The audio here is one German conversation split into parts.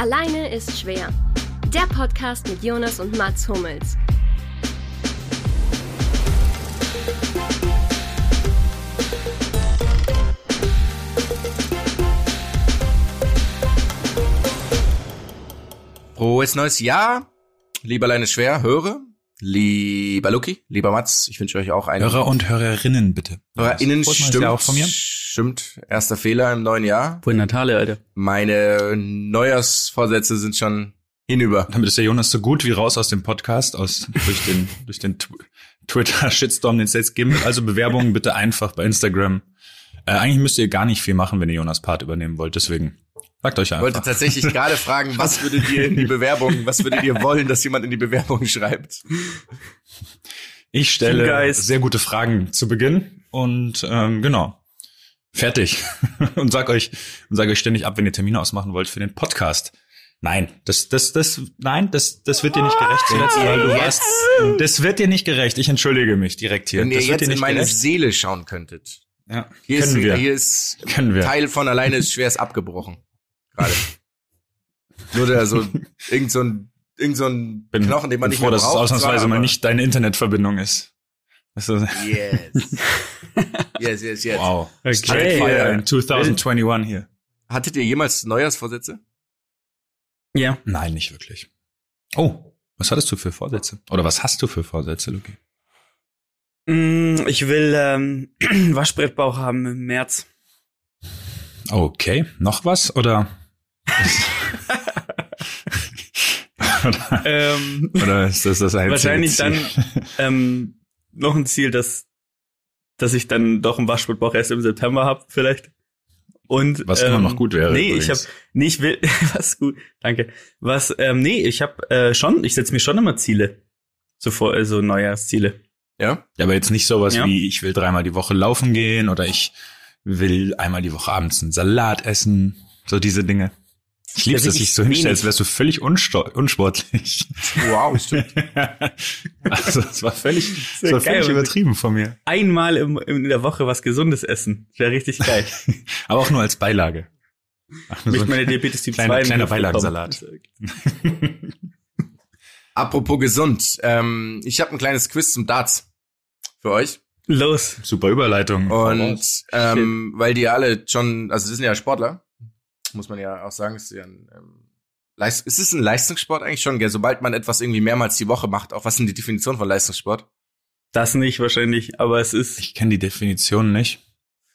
Alleine ist schwer. Der Podcast mit Jonas und Mats Hummels. Frohes neues Jahr, lieber Leine Schwer, höre, lieber Lucky, lieber Mats, ich wünsche euch auch einen Hörer und Hörerinnen bitte. HörerInnen stimmt, auch von mir. Stimmt, erster Fehler im neuen Jahr. Frohe Natale, Alter. Meine Neujahrsvorsätze sind schon hinüber. Damit ist der Jonas so gut wie raus aus dem Podcast, aus durch den durch den Tw- Twitter-Shitstorm, den es jetzt geben wird. Also Bewerbungen bitte einfach bei Instagram. Äh, eigentlich müsst ihr gar nicht viel machen, wenn ihr Jonas Part übernehmen wollt. Deswegen sagt euch Ich wollte einfach. tatsächlich gerade fragen, was würdet ihr in die Bewerbung, was würdet ihr wollen, dass jemand in die Bewerbung schreibt? Ich stelle sehr gute Fragen zu Beginn und ähm, genau fertig und sag euch und sage euch ständig ab, wenn ihr Termine ausmachen wollt für den Podcast. Nein, das das das nein, das das wird dir nicht gerecht zuletzt, weil du warst. Das wird dir nicht gerecht. Ich entschuldige mich direkt hier. Wenn ihr das jetzt in meine gerecht. Seele schauen könntet. Ja, Hier können ist, wir. hier ist können wir. Teil von alleine ist schwer ist abgebrochen. Gerade. Nur der so, irgend so ein, irgend so ein Knochen, den man bin nicht froh, mehr dass braucht. es ausnahmsweise mal nicht deine Internetverbindung ist. Yes. yes, yes, yes. wow. Okay. Straight Fire in 2021 hier. Hattet ihr jemals Neujahrsvorsätze? Ja. Nein, nicht wirklich. Oh, was hattest du für Vorsätze? Oder was hast du für Vorsätze, Luki? Mm, Ich will ähm, Waschbrettbauch haben im März. Okay, noch was oder? oder, Ähm, oder ist das das einzige wahrscheinlich Ziel? dann ähm, noch ein Ziel, dass, dass ich dann doch einen Waschbrettbauch erst im September hab, vielleicht. Und, Was immer noch gut wäre, Nee, ich übrigens. hab, nee, ich will, was gut, danke. Was, ähm, nee, ich hab äh, schon, ich setz mir schon immer Ziele. So vor, äh, so Neujahrsziele. Ja? Ja, aber jetzt nicht sowas Ja. wie, ich will dreimal die Woche laufen gehen oder ich will einmal die Woche abends einen Salat essen. So diese Dinge. Ich lieb's, Ja, dass ich so hinstelle, als wärst du völlig unsportlich. Wow, stimmt. also, es war völlig, es ja war geil, völlig übertrieben von mir. Einmal im, in der Woche was Gesundes essen. Wäre richtig geil. Aber auch nur als Beilage. Ich So möchte ein meine Diabetes Typ kleiner- 2 kleiner. Beilagensalat. Apropos gesund. Ähm, ich habe ein kleines Quiz zum Darts für euch. Los. Super Überleitung. Und ähm, weil die alle schon, also das sind ja Sportler, muss man ja auch sagen, ist ja ein, ähm, Leist ist es ein Leistungssport eigentlich schon, gell? Sobald man etwas irgendwie mehrmals die Woche macht, auch was sind die Definition von Leistungssport? Das nicht wahrscheinlich, aber es ist. ich kenne die Definition nicht.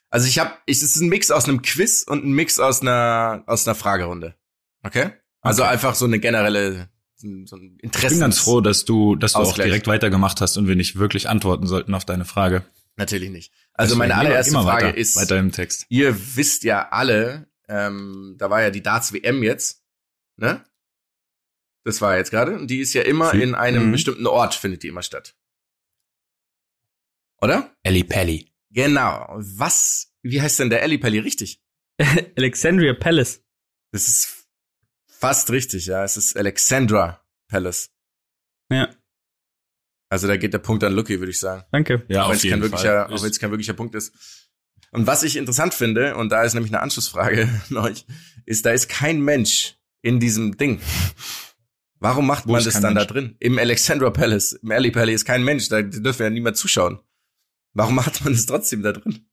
Also ich habe, es ist ein Mix aus einem Quiz und ein Mix aus einer aus einer Fragerunde. Okay? Also Okay. einfach so eine generelle so ein ein Ich Interesse. bin ganz froh, dass du, dass du auch Ausgleich. direkt weitergemacht hast und wir nicht wirklich antworten sollten auf deine Frage. Natürlich nicht. Also Deswegen meine immer- allererste immer Frage weiter, ist, weiter im Text. ihr wisst ja alle, ähm, da war ja die Darts WM jetzt, ne? Das war jetzt gerade. Und die ist ja immer Sie- in einem Mhm. bestimmten Ort, findet die immer statt. Oder? Ellie Pelli. Genau. Was, wie heißt denn der Ellipelli richtig? Alexandria Palace. Das ist fast richtig, ja. Es ist Alexandra Palace. Ja, Also da geht der Punkt an Lucky, würde ich sagen. danke. Ja, auch wenn auf es kein jeden wirklicher, Fall. auch wenn es kein wirklicher Punkt ist. Und was ich interessant finde, und da ist nämlich eine Anschlussfrage an euch, ist, da ist kein Mensch in diesem Ding. Warum macht Wo man das dann Mensch? da drin? Im Alexandra Palace, im Alley Palace ist kein Mensch, da dürfen ja niemand zuschauen. Warum macht man das trotzdem da drin?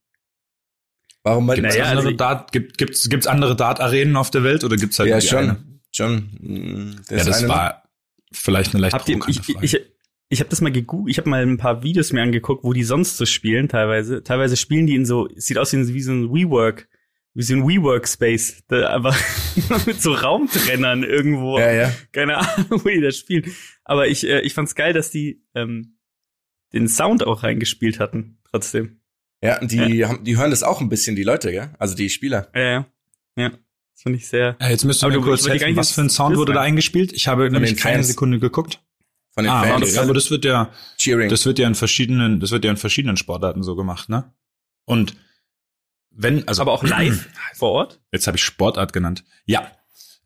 Warum man, Gibt's Naja, andere also- Dart, gibt, gibt's, gibt's andere Dart-Arenen auf der Welt oder gibt's halt ja schon, eine? schon. mm, Ja, das eine noch. war vielleicht eine leicht Habt ihr, ich, Frage. ich, ich habe das mal gegoogelt, ich habe mal ein paar Videos mir angeguckt, wo die sonst so spielen teilweise. Teilweise spielen die in so, es sieht aus wie, so ein WeWork, wie so ein WeWork-Space, da aber mit so Raumtrennern irgendwo. Ja, ja. Keine Ahnung, wo die das spielen. Aber ich, äh, ich fand's geil, dass die ähm, den Sound auch reingespielt hatten, trotzdem. Ja, und die, Haben, die hören das auch ein bisschen, die Leute, gell? Also die Spieler. Ja, ja. Ja. Das fand ich sehr. ja, jetzt müsst ihr mir kurz helfen, was für ein Sound wurde da eingespielt? Ich habe nämlich keine Fans. Sekunde geguckt. Von den Ah, Fans. okay. aber das wird ja, Cheering. das wird ja in verschiedenen, das wird ja in verschiedenen Sportarten so gemacht, ne? Und wenn, also Aber auch live vor Ort? Jetzt habe ich Sportart genannt. Ja.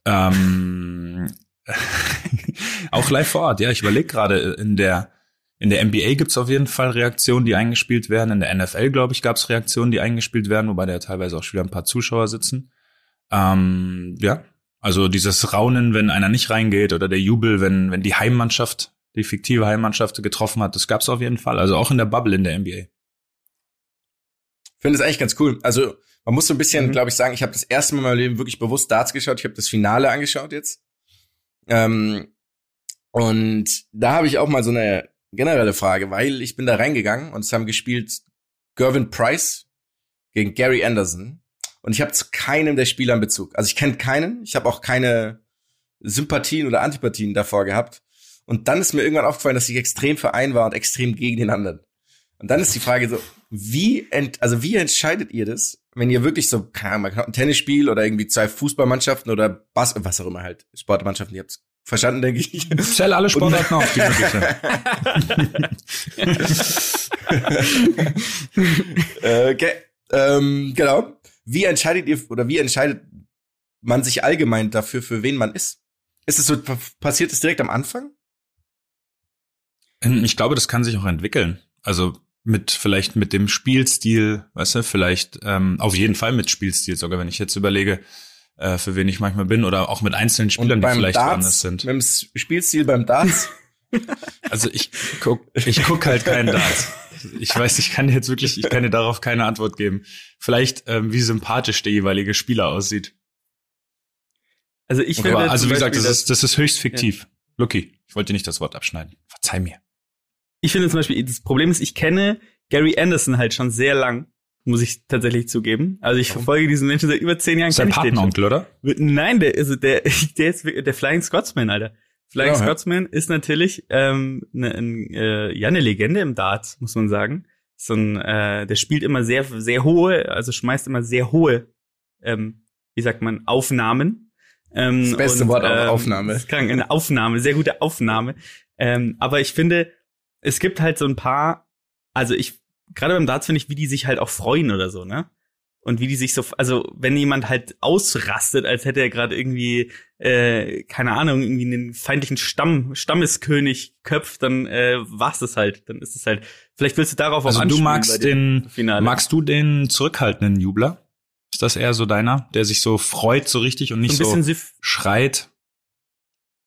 Ähm, auch live vor Ort, ja. Ich überlege gerade, in der, in der NBA gibt's auf jeden Fall Reaktionen, die eingespielt werden. In der NFL, glaube ich, gab's Reaktionen, die eingespielt werden, wobei da ja teilweise auch schon wieder ein paar Zuschauer sitzen. Ähm, ja, Also dieses Raunen, wenn einer nicht reingeht oder der Jubel, wenn, wenn die Heimmannschaft, die fiktive Heimmannschaft getroffen hat, das gab's auf jeden Fall. Also auch in der Bubble in der NBA. Ich finde es eigentlich ganz cool. Also man muss so ein bisschen, Mhm. glaube ich, sagen, ich habe das erste Mal in meinem Leben wirklich bewusst Darts geschaut. Ich habe das Finale angeschaut jetzt. Ähm, und da habe ich auch mal so eine generelle Frage, weil ich bin da reingegangen und es haben gespielt Gervin Price gegen Gary Anderson. Und ich habe zu keinem der Spieler einen Bezug. Also ich kenne keinen. Ich habe auch keine Sympathien oder Antipathien davor gehabt. Und dann ist mir irgendwann aufgefallen, dass ich extrem für einen war und extrem gegen den anderen. Und dann ist die Frage so, wie ent, also wie entscheidet ihr das, wenn ihr wirklich so, keine Ahnung, ein Tennisspiel oder irgendwie zwei Fußballmannschaften oder Bas was auch immer halt, Sportmannschaften, ihr habt's verstanden, denke ich. Zähl alle Sportarten auf, die sind. äh, okay. ähm, genau. Wie entscheidet ihr oder wie entscheidet man sich allgemein dafür, für wen man ist? Ist es so, passiert es direkt am Anfang? Ich glaube, das kann sich auch entwickeln. Also mit vielleicht mit dem Spielstil, weißt du, vielleicht ähm, auf jeden Fall mit Spielstil, sogar wenn ich jetzt überlege, äh, für wen ich manchmal bin oder auch mit einzelnen Spielern, die vielleicht woanders sind. Mit dem Spielstil beim Darts? Also ich guck, ich guck halt keinen Darts. Ich weiß, ich kann jetzt wirklich, ich kann dir darauf keine Antwort geben. Vielleicht, ähm, wie sympathisch der jeweilige Spieler aussieht. Also ich finde also wie gesagt, das ist, das ist höchst fiktiv. Lucky, ich wollte dir nicht das Wort abschneiden. Verzeih mir. Ich finde zum Beispiel, das Problem ist, ich kenne Gary Anderson halt schon sehr lang, muss ich tatsächlich zugeben. Also ich verfolge diesen Menschen seit über zehn Jahren. Sein. Patenonkel, oder? Nein, der, also der, der ist wirklich- der Flying Scotsman, Alter. Flying Ja, ja. Scotsman ist natürlich ähm, ne, ein, äh, ja eine Legende im Dart, muss man sagen. So ein, äh, der spielt immer sehr, sehr hohe, also schmeißt immer sehr hohe, ähm, wie sagt man, Aufnahmen. Ähm, Das beste Wort auch, Aufnahme. das ist krank, eine Aufnahme, sehr gute Aufnahme. Ähm, aber ich finde, es gibt halt so ein paar, also ich, gerade beim Darts finde ich, wie die sich halt auch freuen oder so, ne? Und wie die sich so, also wenn jemand halt ausrastet, als hätte er gerade irgendwie, äh, keine Ahnung, irgendwie einen feindlichen Stamm, Stammeskönig köpft, dann äh, war's das halt. Dann ist es halt. Vielleicht willst du darauf Also auch du anspielen bei magst den, Finale. magst du den zurückhaltenden Jubler? Ist das eher so deiner, der sich so freut so richtig und so nicht so Sif schreit?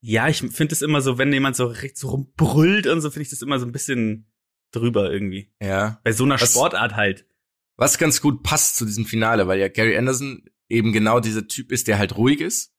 Ja, ich finde es immer so, wenn jemand so recht so rumbrüllt und so, finde ich das immer so ein bisschen drüber irgendwie. ja. Bei so einer Was- Sportart halt. Was ganz gut passt zu diesem Finale, weil ja Gary Anderson eben genau dieser Typ ist, der halt ruhig ist.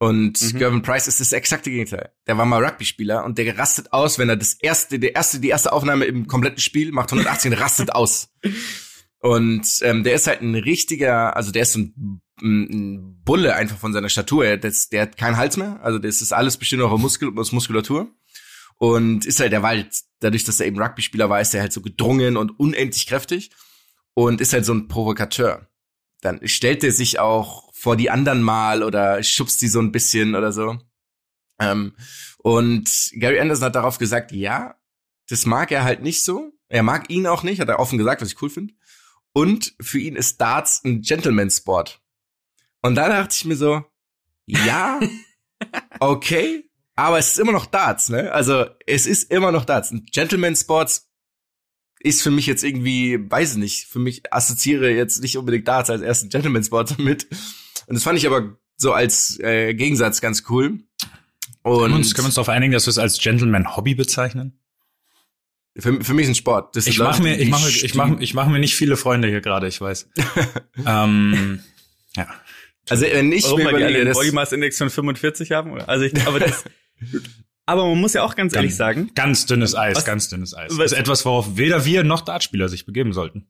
Und Mhm. Gervin Price ist das exakte Gegenteil. Der war mal Rugby-Spieler und der rastet aus, wenn er das erste, der erste, die erste Aufnahme im kompletten Spiel macht 118, rastet aus. Und ähm, der ist halt ein richtiger, also der ist so ein, ein Bulle einfach von seiner Statur. Das, der hat keinen Hals mehr, also das ist alles bestimmt auch Muskel, aus Muskulatur. Und ist halt, der halt, dadurch, dass er eben Rugby-Spieler war, ist er halt so gedrungen und unendlich kräftig und ist halt so ein Provokateur. Dann stellt er sich auch vor die anderen mal oder schubst die so ein bisschen oder so. Ähm, und Gary Anderson hat darauf gesagt, ja, das mag er halt nicht so. Er mag ihn auch nicht, hat er offen gesagt, was ich cool finde. Und für ihn ist Darts ein Gentleman-Sport. Und da dachte ich mir so, ja, okay, aber es ist immer noch Darts, ne? Also es ist immer noch Darts. Ein Gentleman-Sports ist für mich jetzt irgendwie, weiß ich nicht, für mich assoziiere jetzt nicht unbedingt Darts als ersten Gentleman-Sport damit. Und das fand ich aber so als äh, Gegensatz ganz cool. Und Können wir uns, können wir uns darauf einigen, dass wir es als Gentleman-Hobby bezeichnen? für, für mich ist ein Sport. Das Ich mache mir, ich mache, ich mache, ich mache mir nicht viele Freunde hier gerade, ich weiß. ähm, ja. Also wenn ich Warum, mir überlege, einen das, Body Mass Index von 45 haben? Oder? Also ich glaube, das. aber man muss ja auch ganz ehrlich sagen, Ganz dünnes Eis, Was- ganz dünnes Eis. was- Das ist etwas, worauf weder wir noch Dartspieler sich begeben sollten.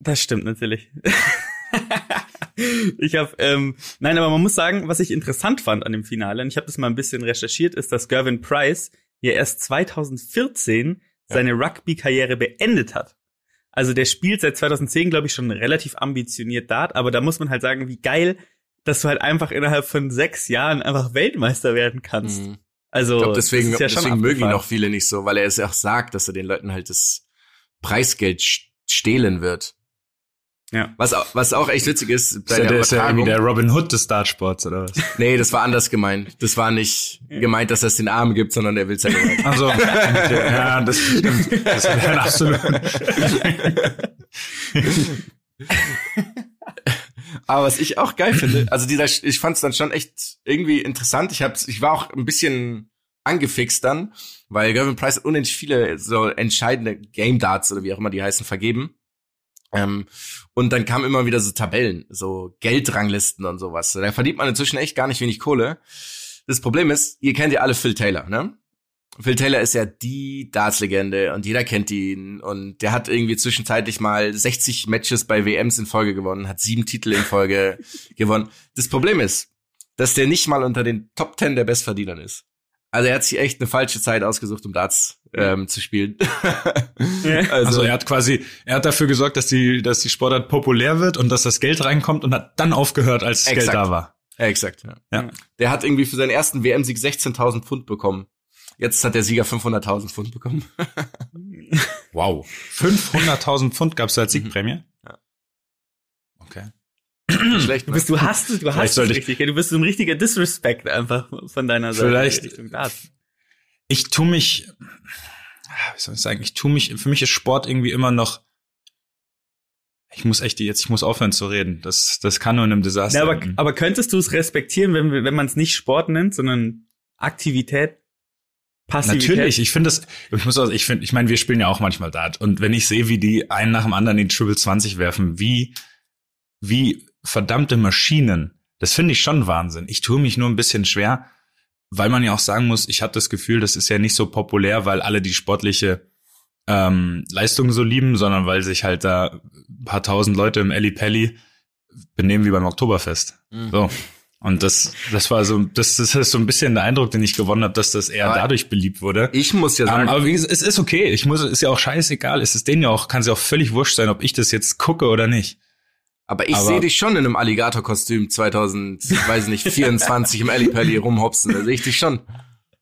das stimmt natürlich. ich habe, ähm, nein, aber man muss sagen, was ich interessant fand an dem Finale, und ich habe das mal ein bisschen recherchiert, ist, dass Gervin Price ja erst 2014 seine Rugby-Karriere beendet hat. Also der spielt seit 2010, glaube ich, schon relativ ambitioniert Dart, aber da muss man halt sagen, wie geil, dass du halt einfach innerhalb von sechs Jahren einfach Weltmeister werden kannst. Mhm. Also Ich glaube, deswegen, ja schon deswegen mögen ihn auch viele nicht so, weil er es ja auch sagt, dass er den Leuten halt das Preisgeld st- stehlen wird. Ja. Was, auch- was auch echt witzig ist bei Ist ja, der der ist ja irgendwie der Robin Hood des Dartsports, oder was? nee, das war anders gemeint. Das war nicht gemeint, dass er es den Armen gibt, sondern er will es halt immer. Also, ja, das stimmt. Das wäre ein absolut. Aber was ich auch geil finde, also dieser, ich fand es dann schon echt irgendwie interessant. Ich hab's, ich war auch ein bisschen angefixt dann, weil Gervin Price hat unendlich viele so entscheidende Game Darts oder wie auch immer die heißen vergeben. Ähm, und dann kamen immer wieder so Tabellen, so Geldranglisten und sowas. Da verdient man inzwischen echt gar nicht wenig Kohle. Das Problem ist, ihr kennt ja alle Phil Taylor, ne? Phil Taylor ist ja die Darts-Legende und jeder kennt ihn und der hat irgendwie zwischenzeitlich mal 60 Matches bei WMs in Folge gewonnen, hat sieben Titel in Folge gewonnen. Das Problem ist, dass der nicht mal unter den Top 10 der Bestverdienern ist. Also er hat sich echt eine falsche Zeit ausgesucht, um Darts ähm, zu spielen. also, also, er hat quasi, er hat dafür gesorgt, dass die, dass die Sportart populär wird und dass das Geld reinkommt und hat dann aufgehört, als das Geld da war. Ja, exakt. Ja. ja. Der hat irgendwie für seinen ersten WM-Sieg 16.000 Pfund bekommen. Jetzt hat der Sieger 500.000 Pfund bekommen. wow. 500.000 Pfund gab's da als Siegprämie? Okay. Schlecht, du, bist, du hast es, du hast es richtig. Du bist so ein richtiger Disrespect einfach von deiner Seite. Vielleicht. Ich tu mich, wie soll ich sagen, ich tu mich, für mich ist Sport irgendwie immer noch, ich muss echt jetzt, ich muss aufhören zu reden. Das, das kann nur in einem Desaster. Ja, aber, aber könntest du es respektieren, wenn, wenn man es nicht Sport nennt, sondern Aktivität? Passivität? Natürlich, ich finde das, ich muss auch, ich finde, ich meine, wir spielen ja auch manchmal Dart und wenn ich sehe, wie die einen nach dem anderen in Triple 20 werfen, wie, wie verdammte Maschinen. Das finde ich schon Wahnsinn. Ich tue mich nur ein bisschen schwer, weil man ja auch sagen muss, ich habe das Gefühl, das ist ja nicht so populär, weil alle die sportliche ähm, Leistung so lieben, sondern weil sich halt da ein paar tausend Leute im Elli Pelli benehmen wie beim Oktoberfest. Mhm. So. Und das, das war so, das, das ist so ein bisschen der Eindruck, den ich gewonnen habe, dass das eher aber dadurch beliebt wurde. Ich muss ja sagen. Um, aber wie gesagt, es ist okay. Ich muss, ist ja auch scheißegal. Es ist denen ja auch, kann es ja auch völlig wurscht sein, ob ich das jetzt gucke oder nicht. Aber ich sehe dich schon in einem Alligator-Kostüm 2000, weiß nicht, 24 im Ellipelli rumhopsen. Da sehe ich dich schon.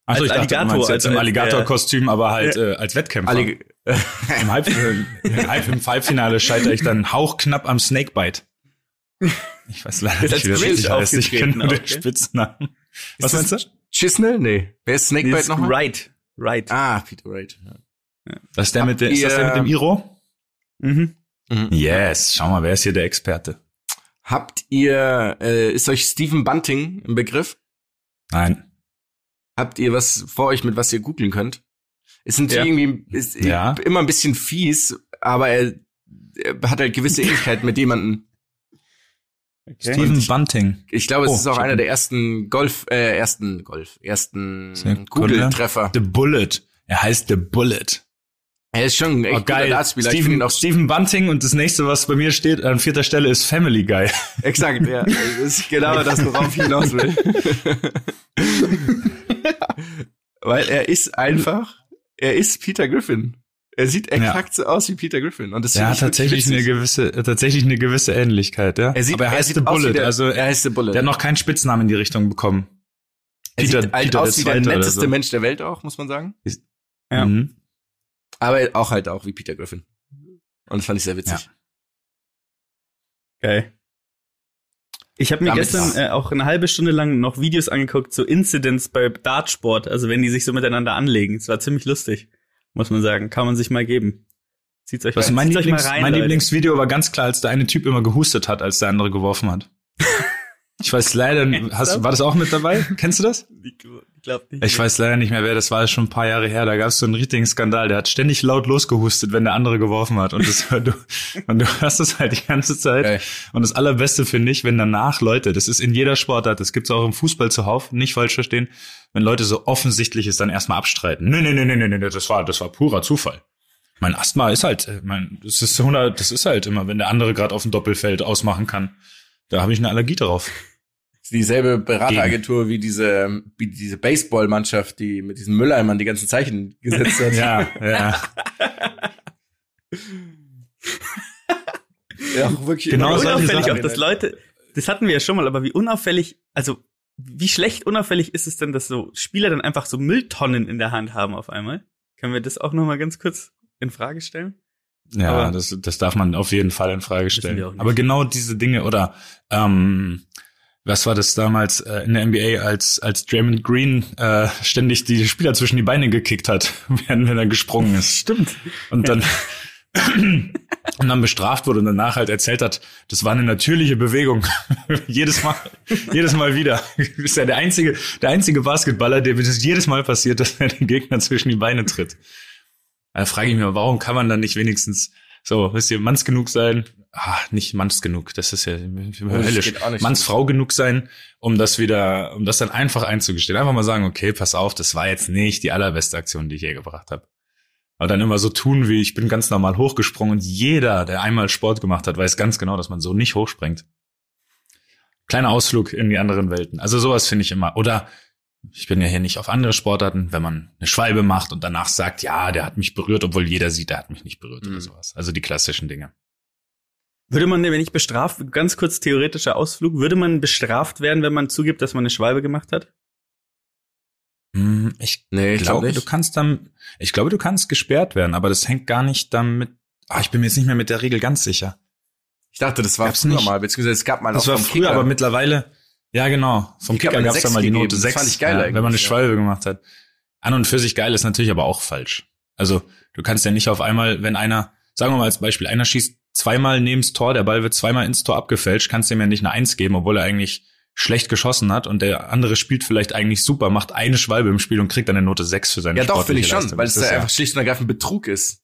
Also ich dachte, Alligator, du jetzt im Alligator-Kostüm, aber halt äh, als Wettkämpfer. Allig Im, Halb im, Halb Im Halbfinale scheitere ich dann hauchknapp am Snakebite. Ich weiß leider nicht, wie das richtig heißt. Ich kenne nur den Spitznamen. Was meinst du? Chisnell? Nee. Wer ist Snakebite nee, noch? Right. Right. Ah, Peter Wright. Ja. Das ist der mit, der, ist das der mit dem Iro? Mhm. Mhm. Yes, schau mal, wer ist hier der Experte? Habt ihr, äh, ist euch Stephen Bunting im Begriff? Nein. Habt ihr was vor euch, mit was ihr googeln könnt? Ist natürlich ja. irgendwie ist ja. immer ein bisschen fies, aber er, er hat halt gewisse Ähnlichkeit mit jemandem. Okay. Stephen Bunting. Ich glaube, es oh, ist auch einer der ersten Golf, äh, ersten Golf, ersten Google-Treffer. The Bullet. Er heißt The Bullet. Er ist schon ein echt oh, geil. Dartspieler. Steven, auch Steven Bunting und das nächste, was bei mir steht, an vierter Stelle ist Family Guy. Exakt, ja. Das ist genau das, worauf ich hinaus will. Weil er ist einfach, er ist Peter Griffin. Er sieht exakt ja. so aus wie Peter Griffin. Und das er hat tatsächlich eine gewisse, tatsächlich eine gewisse Ähnlichkeit, ja. Er sieht, Aber er, er heißt The Bullet, der, also er heißt The Bullet. Der hat noch keinen Spitznamen in die Richtung bekommen. Er Peter, sieht halt Peter aus wie der netteste so. Mensch der Welt auch, muss man sagen. Ja. Mhm. Aber auch halt auch wie Peter Griffin. Und das fand ich sehr witzig. Ja. Geil. Ich habe mir Damit gestern äh, auch eine halbe Stunde lang noch Videos angeguckt zu Incidents bei Dartsport, also wenn die sich so miteinander anlegen. Es war ziemlich lustig, muss man sagen. Kann man sich mal geben. Zieht's euch, also mein, zieht's Lieblings, euch mal rein, mein Lieblingsvideo war ganz klar, als der eine Typ immer gehustet hat, als der andere geworfen hat. Ich weiß leider, hast, war das auch mit dabei? Kennst du das? Ich glaube nicht. Ich weiß leider nicht mehr, wer das war, das ist schon ein paar Jahre her. Da gab es so einen richtigen Skandal. Der hat ständig laut losgehustet, wenn der andere geworfen hat. Und, das, du, und du hast das halt die ganze Zeit. Okay. Und das Allerbeste finde ich, wenn danach Leute, das ist in jeder Sportart, das gibt's auch im Fußball zuhauf, nicht falsch verstehen, wenn Leute so offensichtlich es dann erstmal abstreiten. Nee, nee, nee, nee, nee, nee, das war, das war purer Zufall. Mein Asthma ist halt, äh, mein, das ist 100, das ist halt immer, wenn der andere gerade auf dem Doppelfeld ausmachen kann. Da habe ich eine Allergie drauf. Dieselbe Berateragentur wie diese, wie diese Baseballmannschaft, die mit diesen Mülleimern die ganzen Zeichen gesetzt hat. ja, ja. ja, auch wirklich genau unauffällig auch, dass Leute, das hatten wir ja schon mal, aber wie unauffällig, also wie schlecht unauffällig ist es denn, dass so Spieler dann einfach so Mülltonnen in der Hand haben auf einmal? Können wir das auch noch mal ganz kurz in Frage stellen? Ja, aber das, das darf man auf jeden Fall in Frage stellen. Aber genau diese Dinge oder ähm, was war das damals äh, in der NBA, als als Draymond Green äh, ständig die Spieler zwischen die Beine gekickt hat, während wenn er gesprungen ist. Stimmt. Und dann und dann bestraft wurde und danach halt erzählt hat, das war eine natürliche Bewegung. jedes Mal, jedes Mal wieder. ist ja der einzige, der einzige Basketballer, dem das jedes Mal passiert, dass er den Gegner zwischen die Beine tritt. Da frage ich mich mal, warum kann man dann nicht wenigstens so, wisst ihr, manns genug sein? Ah, nicht manns genug, das ist ja höllisch. Mannsfrau genug sein, um das wieder, um das dann einfach einzugestehen. Einfach mal sagen, okay, pass auf, das war jetzt nicht die allerbeste Aktion, die ich je gebracht habe. Aber dann immer so tun, wie ich bin ganz normal hochgesprungen und jeder, der einmal Sport gemacht hat, weiß ganz genau, dass man so nicht hochspringt. Kleiner Ausflug in die anderen Welten. Also sowas finde ich immer. Oder ich bin ja hier nicht auf andere Sportarten, wenn man eine Schwalbe macht und danach sagt, ja, der hat mich berührt, obwohl jeder sieht, der hat mich nicht berührt mhm. oder sowas. Also die klassischen Dinge. Würde man, wenn ich bestraft, ganz kurz theoretischer Ausflug, würde man bestraft werden, wenn man zugibt, dass man eine Schwalbe gemacht hat? Hm, ich nee, ich glaube, glaub du kannst dann, ich glaube, du kannst gesperrt werden, aber das hängt gar nicht damit. Ah, ich bin mir jetzt nicht mehr mit der Regel ganz sicher. Ich dachte, das war Gab's früher nicht. mal, beziehungsweise es gab mal Das war früher, Kicker. aber mittlerweile, ja genau, vom Kicker gab es da mal die Note 6, das fand ich geil ja, wenn man eine Schwalbe gemacht hat. An und für sich geil ist natürlich aber auch falsch. Also du kannst ja nicht auf einmal, wenn einer, sagen wir mal als Beispiel, einer schießt zweimal neben's Tor, der Ball wird zweimal ins Tor abgefälscht, kannst dem ja nicht eine Eins geben, obwohl er eigentlich schlecht geschossen hat und der andere spielt vielleicht eigentlich super, macht eine Schwalbe im Spiel und kriegt dann eine Note 6 für seine Ja, doch, finde ich schon, Leistung. weil es ja einfach schlicht und ergreifend Betrug ist.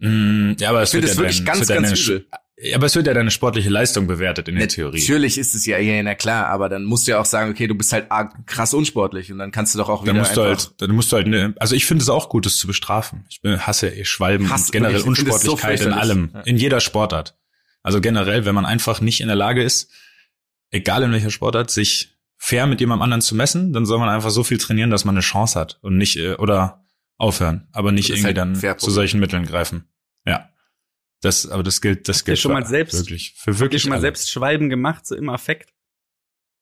Mm, ja, aber es ich wird das ja wirklich ganz, ganz übel. Aber es wird ja deine sportliche Leistung bewertet in der Theorie. Natürlich ist es ja, ja, na klar, aber dann musst du ja auch sagen, okay, du bist halt krass unsportlich und dann kannst du doch auch wieder dann musst du halt, dann musst du halt, ne, also ich finde es auch gut, das zu bestrafen. Ich hasse eh Schwalben Hass, generell Unsportlichkeit so in allem, ja. in jeder Sportart. Also generell, wenn man einfach nicht in der Lage ist, egal in welcher Sportart, sich fair mit jemandem anderen zu messen, dann soll man einfach so viel trainieren, dass man eine Chance hat und nicht äh, oder aufhören, aber nicht irgendwie halt dann zu solchen Mitteln greifen. Ja. Das, aber das gilt, das gilt schon mal selbst, wirklich, für wirklich schon mal selbst Schwalben gemacht, so im Affekt.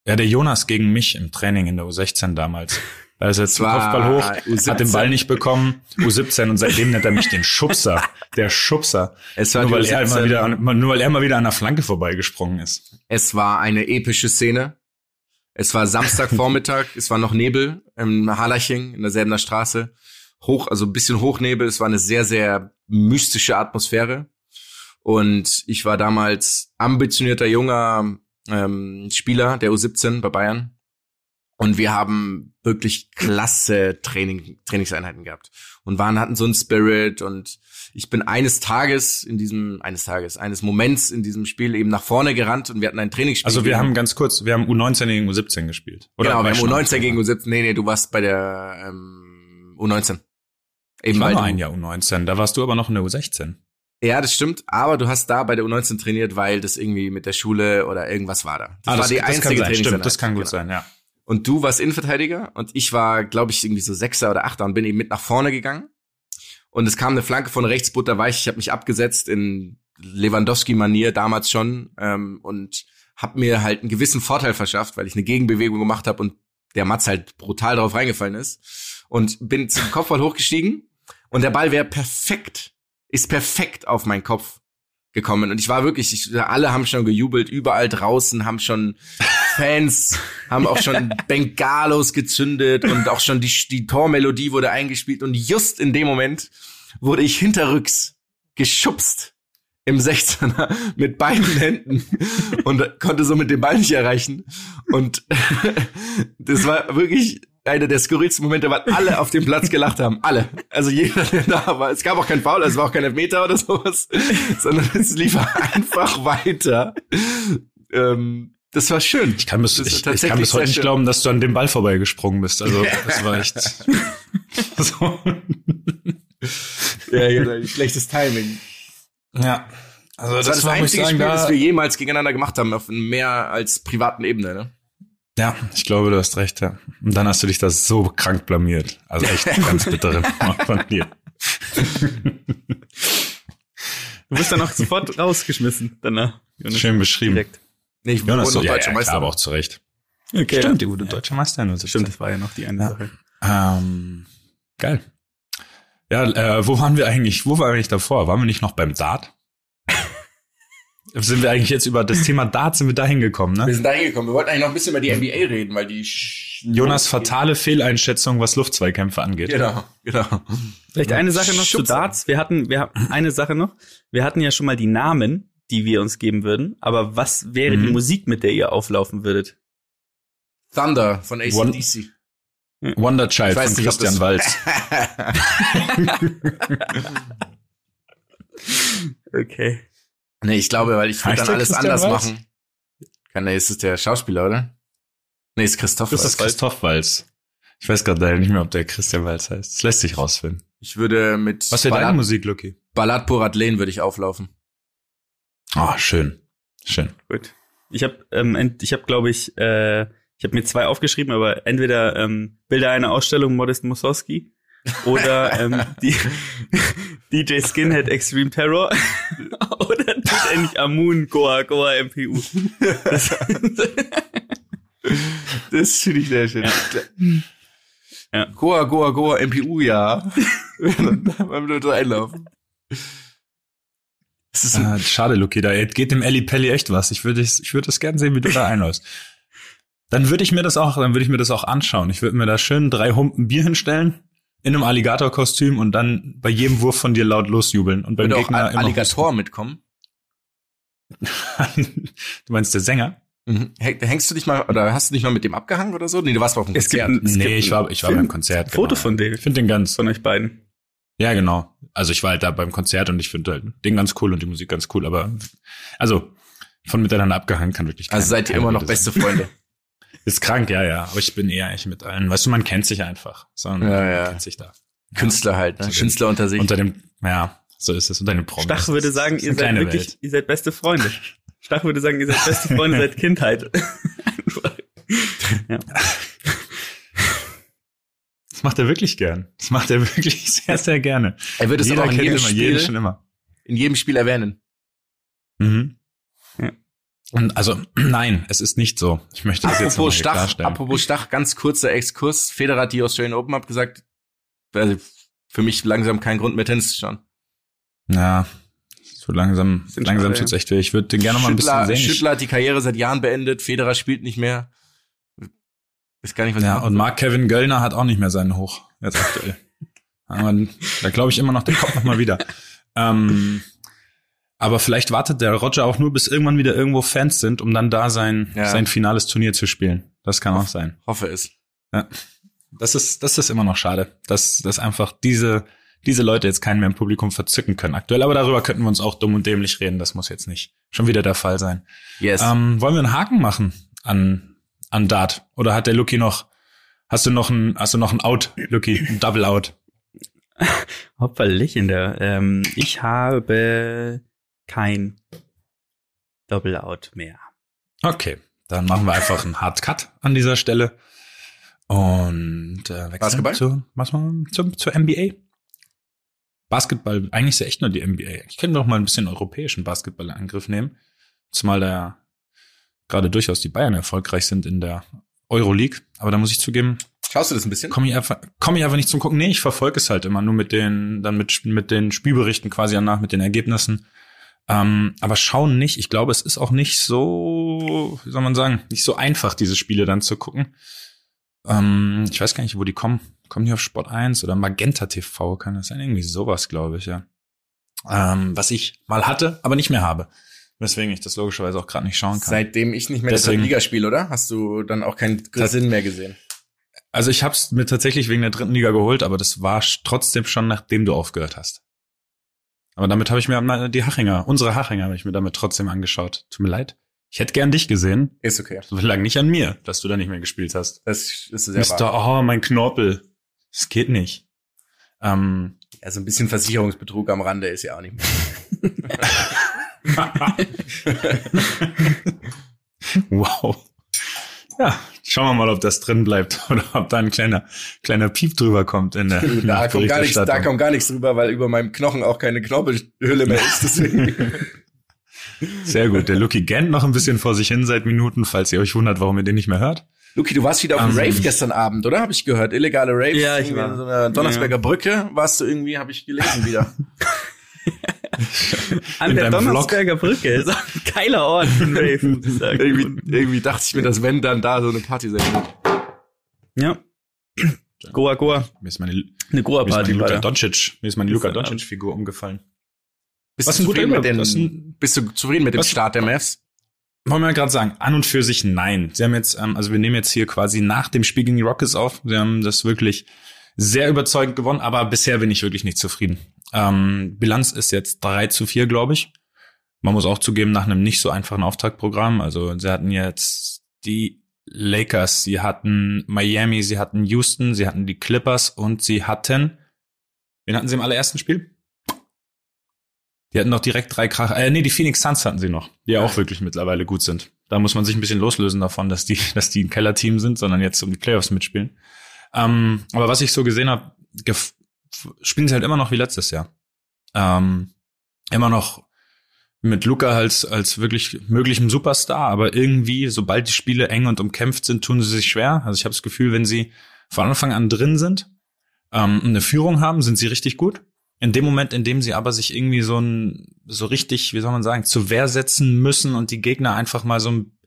Ja, der Jonas gegen mich im Training in der U16 damals. Da ist er zum Kopfball hoch, U17. hat den Ball nicht bekommen, U17 und seitdem nennt er mich den Schubser, der Schubser. Es war nur, weil er mal wieder, nur weil er mal wieder an der Flanke vorbeigesprungen ist. Es war eine epische Szene. Es war Samstagvormittag, es war noch Nebel im Harlaching in derselben Straße. Hoch, also ein bisschen Hochnebel. Es war eine sehr, sehr mystische Atmosphäre. Und ich war damals ambitionierter junger ähm, Spieler der U17 bei Bayern. Und wir haben wirklich klasse Training, Trainingseinheiten gehabt. Und waren, hatten so einen Spirit und ich bin eines Tages in diesem, eines Tages, eines Moments in diesem Spiel eben nach vorne gerannt und wir hatten ein Trainingsspiel. Also wir haben ganz kurz, wir haben U19 gegen U17 gespielt. Oder genau, wir haben U19 gegen U17. Nee, nee, du warst bei der ähm, U19. Eben ich war nur ein Jahr U19, da warst du aber noch in der U16. Ja, das stimmt, aber du hast da bei der U19 trainiert, weil das irgendwie mit der Schule oder irgendwas war da. Das, ah, das war die das einzige kann sein. Stimmt, das kann gut genau. sein, ja. Und du warst Innenverteidiger und ich war, glaube ich, irgendwie so Sechser oder Achter und bin eben mit nach vorne gegangen und es kam eine Flanke von rechts, butterweich. Ich habe mich abgesetzt in Lewandowski-Manier damals schon ähm, und habe mir halt einen gewissen Vorteil verschafft, weil ich eine Gegenbewegung gemacht habe und der Matz halt brutal drauf reingefallen ist. Und bin zum Kopfball hochgestiegen und der Ball wäre perfekt, ist perfekt auf meinen Kopf gekommen. Und ich war wirklich, ich, alle haben schon gejubelt, überall draußen haben schon Fans, haben auch schon Bengalos gezündet und auch schon die, die Tormelodie wurde eingespielt. Und just in dem Moment wurde ich hinterrücks geschubst im 16er mit beiden Händen und konnte somit den Ball nicht erreichen. Und das war wirklich einer der skurrilsten Momente, weil alle auf dem Platz gelacht haben. Alle. Also jeder, der da war. Es gab auch kein Foul, es war auch kein Elfmeter oder sowas, sondern es lief einfach weiter. Ähm, das war schön. Ich kann bis, ich, ich kann bis heute nicht schön. glauben, dass du an dem Ball vorbeigesprungen bist. Also das war echt so. ja, genau, schlechtes Timing. Ja. Also das, das war das einzige sagen, Spiel, da das wir jemals gegeneinander gemacht haben, auf mehr als privaten Ebene, ne? Ja, ich glaube, du hast recht, ja. Und dann hast du dich da so krank blamiert. Also echt ganz bittere von dir. Du bist dann auch sofort rausgeschmissen danach. Jonas. Schön beschrieben. Direkt. Nee, ich Jonas, so, ja, deutscher ja, Meister. aber auch zu Recht. Okay, Stimmt, die gute deutsche Meister. Nur Stimmt, das war ja noch die eine Sache. Ähm, geil. Ja, äh, wo waren wir eigentlich? Wo waren wir eigentlich davor? Waren wir nicht noch beim Dart? Sind wir eigentlich jetzt über das Thema Dart sind wir da hingekommen, Wir ne? sind da hingekommen. Wir wollten eigentlich noch ein bisschen über die NBA reden, weil die Sch Jonas fatale Fehleinschätzung, was Luftzweikämpfe angeht. Genau, genau. Vielleicht eine Sache noch zu Schubser. Darts. Wir hatten, wir haben eine Sache noch. Wir hatten ja schon mal die Namen, die wir uns geben würden. Aber was wäre die Mhm. Musik, mit der ihr auflaufen würdet? Thunder von One- ACDC. Wonder Child Ich weiß von nicht, Christian Walz. Okay. Nee, ich glaube, weil ich würde dann alles Christian anders Waltz? machen. Kann, nee, ist es der Schauspieler, oder? Nee, ist Christoph. Das ist. Christoph Walz. Ich weiß gerade leider nicht mehr, ob der Christian Walz heißt. Das lässt sich rausfinden. Ich würde mit Was wäre deine Musik, Lucky? Ballad Porat Lane würde ich auflaufen. Ah, schön. Schön. Gut. Ich habe, ähm, ich habe, glaube ich, äh, ich habe mir zwei aufgeschrieben, aber entweder ähm, Bilder einer Ausstellung Modest Mussorgsky oder ähm, die, DJ Skinhead Extreme Terror oder endlich Amun Goa Goa MPU. Das, Das finde ich sehr schön. Ja. Goa, Goa, Goa, MPU, ja. Beim Leute einlaufen. Das ist ein, Ah, schade, Lucky. Da geht dem Elli Pelli echt was. Ich würde ich würde das gern sehen, wie du da einläufst. Dann würde ich mir das auch, dann würde ich mir das auch anschauen. Ich würde mir da schön drei Humpen Bier hinstellen, in einem Alligator-Kostüm und dann bei jedem Wurf von dir laut losjubeln. Und beim würde auch Gegner immer Alligator mitkommen. du meinst der Sänger? Mhm. Häng- Hängst du dich mal, oder hast du dich mal mit dem abgehangen oder so? Nee, du warst mal auf dem Es gibt Konzert. ein- Es nee, gibt ich war, ich war Film- beim Konzert. Foto genau. von dem. Ich finde den ganz, von euch beiden. ja genau. Also ich war halt da beim Konzert und ich finde halt den ganz cool und die Musik ganz cool, aber also von miteinander abgehangen kann wirklich Also keine- seid ihr immer noch beste sein. Freunde. Ist krank, ja, ja. Aber ich bin eher eigentlich mit allen. Weißt du, man kennt sich einfach. So, Ja, man ja. kennt sich da. Künstler halt, ne? Künstler unter sich. Unter dem, ja, so ist es. Unter dem Promis. Stach würde sagen, ihr seid wirklich, Welt. ihr seid beste Freunde. Stach würde sagen, ihr seid beste Freunde seit Kindheit. ja. Das macht er wirklich gern. Das macht er wirklich sehr, sehr gerne. er wird es Jeder aber auch in kennt jedem, immer, jeden Spiel, schon immer. in jedem Spiel erwähnen. Mhm. Ja. Und also, nein, es ist nicht so. Ich möchte das jetzt noch mal Apropos Stach, klarstellen. apropos Stach, ganz kurzer Exkurs. Federer hat die Australian Open abgesagt. Also für mich langsam kein Grund mehr Tennis zu schauen. Ja, so langsam, Sind langsam tut's echt weh. Ich würde den gerne noch mal ein bisschen sehen. Schüttler hat die Karriere seit Jahren beendet. Federer spielt nicht mehr. Ist gar nicht, was Ja, und Mark Kevin Göllner hat auch nicht mehr seinen Hoch, jetzt aktuell. Aber da glaube ich immer noch, der kommt noch mal wieder. Ähm, aber vielleicht wartet der Roger auch nur, bis irgendwann wieder irgendwo Fans sind, um dann da sein, Ja. sein finales Turnier zu spielen. Das kann auch sein. hoffe es. Ja. Das ist, das ist immer noch schade, dass, dass einfach diese, diese Leute jetzt keinen mehr im Publikum verzücken können aktuell. Aber darüber könnten wir uns auch dumm und dämlich reden. Das muss jetzt nicht schon wieder der Fall sein. Yes. Ähm, wollen wir einen Haken machen an, an Dart? Oder hat der Lucky noch, hast du noch ein, hast du noch ein Out, Lucky, ein Double Out? Hopperlichen der. Ähm, ich habe kein Double-Out mehr. Okay, dann machen wir einfach einen Hard Cut an dieser Stelle. Und äh, wechseln Basketball? Zu, was mal, zum, zur NBA. Basketball, eigentlich ist ja echt nur die NBA. Ich könnte doch mal ein bisschen europäischen Basketball in Angriff nehmen. Zumal da gerade durchaus die Bayern erfolgreich sind in der Euroleague. Aber da muss ich zugeben, Schaust du das ein bisschen? komme ich einfach, komme ich einfach nicht zum Gucken. Nee, ich verfolge es halt immer nur mit den, dann mit, mit den Spielberichten quasi danach, mit den Ergebnissen. Ähm, aber schauen nicht. Ich glaube, es ist auch nicht so, wie soll man sagen, nicht so einfach, diese Spiele dann zu gucken. Ähm, ich weiß gar nicht, wo die kommen. Kommen die auf Sport 1 oder Magenta TV? Kann das sein? Irgendwie sowas, glaube ich, ja. Ähm, was ich mal hatte, aber nicht mehr habe. Weswegen ich das logischerweise auch gerade nicht schauen kann. Seitdem ich nicht mehr Deswegen- das Liga spiele, oder? Hast du dann auch keinen Sinn mehr gesehen? Also ich habe es mir tatsächlich wegen der dritten Liga geholt, aber das war trotzdem schon nachdem du aufgehört hast. Aber damit habe ich mir die Hachinger, unsere Hachinger habe ich mir damit trotzdem angeschaut. Tut mir leid. Ich hätte gern dich gesehen. Ist okay. Das lag nicht an mir, dass du da nicht mehr gespielt hast. Das ist sehr wahr. Mister, oh, mein Knorpel. Das geht nicht. Ähm, Also ein bisschen Versicherungsbetrug am Rande ist ja auch nicht mehr. wow. Ja, schauen wir mal, ob das drin bleibt oder ob da ein kleiner, kleiner Piep drüber kommt in der Da kommt gar nichts, da kommt gar nichts drüber, weil über meinem Knochen auch keine Knorpelhülle mehr ist. Deswegen. Sehr gut. Der Lucky gähnt noch ein bisschen vor sich hin seit Minuten, falls ihr euch wundert, warum ihr den nicht mehr hört. Luki, du warst wieder auf dem Ähm, Rave gestern Abend, oder? Habe ich gehört. Illegale Rave. Ja, ich war. an so einer Donnersberger Brücke warst du irgendwie, habe ich gelesen wieder. An In der deinem Vlog. Donnersberger Brücke. Ist auch ein geiler Ort für einen Rave, muss ich sagen. irgendwie, irgendwie dachte ich mir, dass wenn dann da so eine Party sein wird. Ja. Goa, Goa. Mir ist meine, Eine mir ist meine Goa-Party Luka. Doncic, mir ist meine Luka Ist ein Doncic-Figur umgefallen. Bist du zufrieden mit den, bist du zufrieden mit dem Start der Mavs? Wollen wir gerade sagen, an und für sich nein. Sie haben jetzt, ähm, also wir nehmen jetzt hier quasi nach dem Spiel gegen die Rockets auf. Sie haben das wirklich sehr überzeugend gewonnen, aber bisher bin ich wirklich nicht zufrieden. Ähm, Bilanz ist jetzt 3 zu 4, glaube ich. Man muss auch zugeben, nach einem nicht so einfachen Auftaktprogramm. Also sie hatten jetzt die Lakers, sie hatten Miami, sie hatten Houston, sie hatten die Clippers und sie hatten, wen hatten sie im allerersten Spiel? Die hatten noch direkt drei Krach, äh, nee, die Phoenix Suns hatten sie noch, die ja auch wirklich mittlerweile gut sind. Da muss man sich ein bisschen loslösen davon, dass die, dass die ein Kellerteam sind, sondern jetzt um die Playoffs mitspielen. Ähm, aber was ich so gesehen habe, spielen sie halt immer noch wie letztes Jahr. Ähm, immer noch mit Luca als, als wirklich möglichem Superstar, aber irgendwie, sobald die Spiele eng und umkämpft sind, tun sie sich schwer. Also ich habe das Gefühl, wenn sie von Anfang an drin sind, ähm, eine Führung haben, sind sie richtig gut. In dem Moment, in dem sie aber sich irgendwie so ein, so richtig, wie soll man sagen, zur Wehr setzen müssen und die Gegner einfach mal so einen,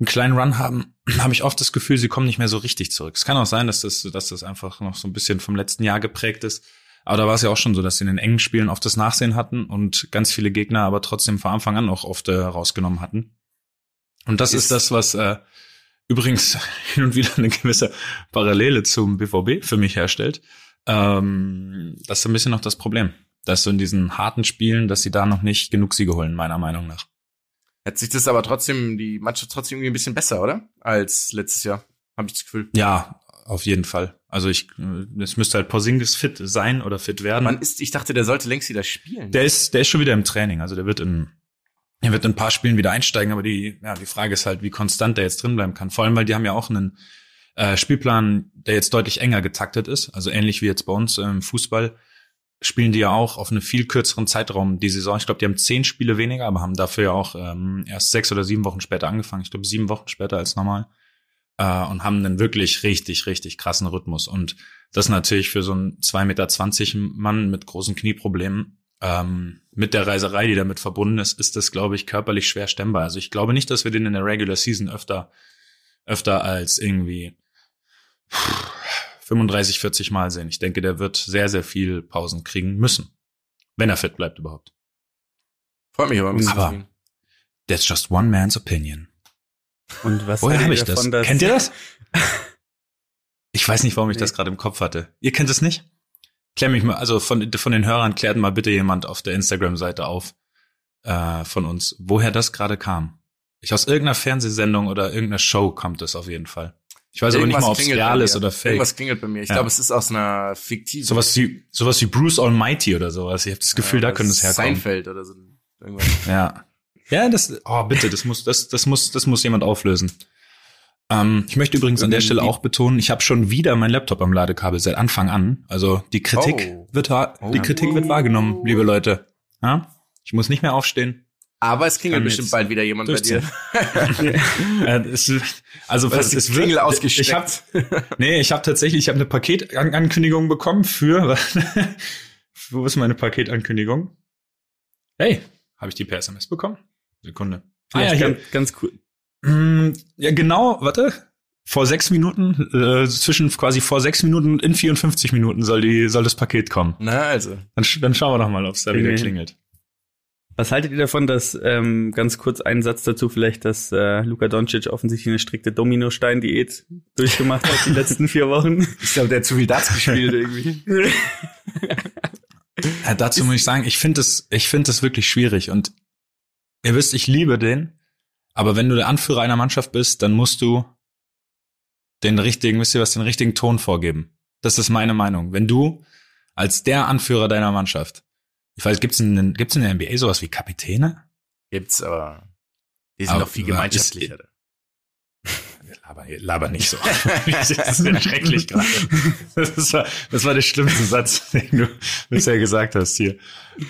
einen kleinen Run haben, habe ich oft das Gefühl, sie kommen nicht mehr so richtig zurück. Es kann auch sein, dass das, dass das einfach noch so ein bisschen vom letzten Jahr geprägt ist. Aber da war es ja auch schon so, dass sie in den engen Spielen oft das Nachsehen hatten und ganz viele Gegner aber trotzdem von Anfang an auch oft äh, rausgenommen hatten. Und das ist, Ist- das, was äh, übrigens hin und wieder eine gewisse Parallele zum BVB für mich herstellt. Ähm, das ist ein bisschen noch das Problem. Dass so in diesen harten Spielen, dass sie da noch nicht genug Siege holen, meiner Meinung nach. Hat sich das aber trotzdem, die Mannschaft trotzdem irgendwie ein bisschen besser, oder? Als letztes Jahr. Habe ich das Gefühl. Ja, auf jeden Fall. Also ich, äh, es müsste halt Porzingis fit sein oder fit werden. Man ist, ich dachte, der sollte längst wieder spielen. Der ist, der ist schon wieder im Training. Also der wird in, er wird in ein paar Spielen wieder einsteigen. Aber die, ja, die Frage ist halt, wie konstant der jetzt drin bleiben kann. Vor allem, weil die haben ja auch einen äh, Spielplan, der jetzt deutlich enger getaktet ist. Also ähnlich wie jetzt bei uns im Fußball spielen die ja auch auf einen viel kürzeren Zeitraum die Saison. Ich glaube, die haben zehn Spiele weniger, aber haben dafür ja auch ähm, erst sechs oder sieben Wochen später angefangen. Ich glaube, sieben Wochen später als normal. Äh, und haben einen wirklich richtig, richtig krassen Rhythmus. Und das natürlich für so einen 2,20 Meter Mann mit großen Knieproblemen, ähm, mit der Reiserei, die damit verbunden ist, ist das, glaube ich, körperlich schwer stemmbar. Also ich glaube nicht, dass wir den in der Regular Season öfter, öfter als irgendwie 35, 40 Mal sehen. Ich denke, der wird sehr, sehr viel Pausen kriegen müssen. Wenn er fit bleibt überhaupt. Freut mich aber ein bisschen. Aber-. That's just one man's opinion. Und was Woher habe ich das? davon, dass- Kennt ihr das? Ich weiß nicht, warum ich Nee. das gerade im Kopf hatte. Ihr kennt es nicht? Klär mich mal, also von, von den Hörern klärt mal bitte jemand auf der Instagram-Seite auf äh, von uns, woher das gerade kam. Ich aus irgendeiner Fernsehsendung oder irgendeiner Show kommt es auf jeden Fall. Ich weiß aber nicht mal, ob es real ist oder fake. Irgendwas klingelt bei mir. Ich Ja. glaube, es ist aus einer fiktiven. Sowas wie, sowas wie Bruce Almighty oder sowas. Ich habe das Gefühl, Ja, da könnte es herkommen. Seinfeld oder so. Irgendwas. Ja. Ja, das, oh bitte, das muss, das, das muss, das muss jemand auflösen. Ähm, ich möchte übrigens an der Stelle auch betonen, ich habe schon wieder mein Laptop am Ladekabel seit Anfang an. Also die Kritik Oh. wird, die Oh. Kritik wird wahrgenommen, liebe Leute. Ja? Ich muss nicht mehr aufstehen. Aber es klingelt bestimmt bald wieder jemand bei dir. Äh, also die es Klingel ausgesteckt. Ich hab, nee, ich habe tatsächlich, ich habe eine Paketankündigung bekommen für. Wo ist meine Paketankündigung? Hey, habe ich die per SMS bekommen? Sekunde. Ah, ja, ganz, ganz cool. Mm, Ja, genau, warte. Vor sechs Minuten, äh, zwischen quasi vor sechs Minuten und in 54 Minuten soll die, soll das Paket kommen. Na, also. Dann, dann schauen wir doch mal, ob es da wieder klingelt. Was haltet ihr davon, dass, ähm, ganz kurz einen Satz dazu vielleicht, dass äh, Luka Doncic offensichtlich eine strikte Dominostein-Diät durchgemacht hat die letzten vier Wochen? Ich glaube, der hat zu viel Darts gespielt irgendwie. Ja, dazu muss ich sagen, ich finde es, ich finde es wirklich schwierig und ihr wisst, ich liebe den, aber wenn du der Anführer einer Mannschaft bist, dann musst du den richtigen, wisst ihr was, den richtigen Ton vorgeben. Das ist meine Meinung. Wenn du als der Anführer deiner Mannschaft, ich weiß, gibt's in, gibt's in der NBA sowas wie Kapitäne? Gibt's, aber die sind Aber doch viel gemeinschaftlicher. Laber, laber nicht so. das ist schrecklich gerade. Das war, das war der schlimmste Satz, den du bisher gesagt hast hier.